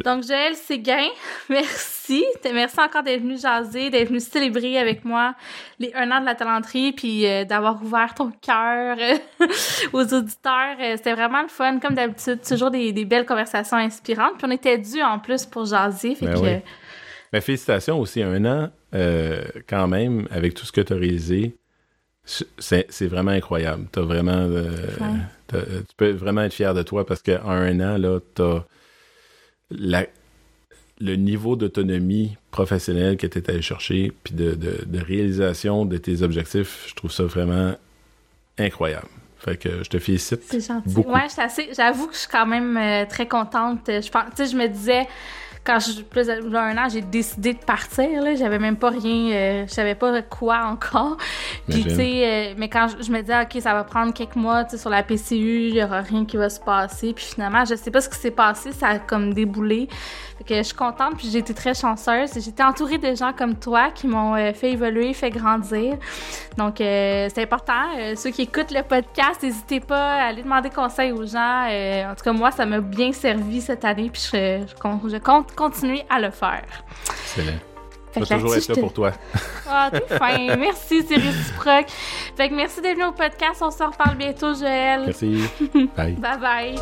Donc, Joël Séguin, merci. Merci encore d'être venu jaser, d'être venu célébrer avec moi les un an de la talenterie, puis euh, d'avoir ouvert ton cœur euh, aux auditeurs. C'était vraiment le fun, comme d'habitude. Toujours des, belles conversations inspirantes. Puis on était dû en plus pour jaser. Fait ben que, ben, félicitations aussi, un an, euh, quand même, avec tout ce que tu as réalisé. C'est vraiment incroyable. As vraiment, euh, tu peux vraiment être fier de toi parce qu'en un an, là, tu as le niveau d'autonomie professionnelle que tu es allé chercher, puis de, réalisation de tes objectifs. Je trouve ça vraiment incroyable. Fait que je te félicite. C'est gentil. Ouais, j'avoue que je suis quand même euh, très contente. Je pense, je me disais, quand je plus un an, j'ai décidé de partir. Là, j'avais même pas rien, euh, je savais pas quoi encore. Puis tu sais, euh, mais quand je, me disais ok, ça va prendre quelques mois, tu sais, sur la PCU, il y aura rien qui va se passer. Puis finalement, je sais pas ce qui s'est passé, ça a comme déboulé. Fait que je suis contente, puis j'ai été très chanceuse. J'étais entourée de gens comme toi qui m'ont euh, fait évoluer, fait grandir. Donc c'est important. ceux qui écoutent le podcast, n'hésitez pas à aller demander conseil aux gens. en tout cas, moi, ça m'a bien servi cette année, puis je, je compte continuer à le faire. Excellent. Je vais toujours être là pour toi. Ah, t'es fin. Merci, c'est réciproque. Fait que merci d'être venu au podcast. On se reparle bientôt, Joël. Merci. Bye. bye bye.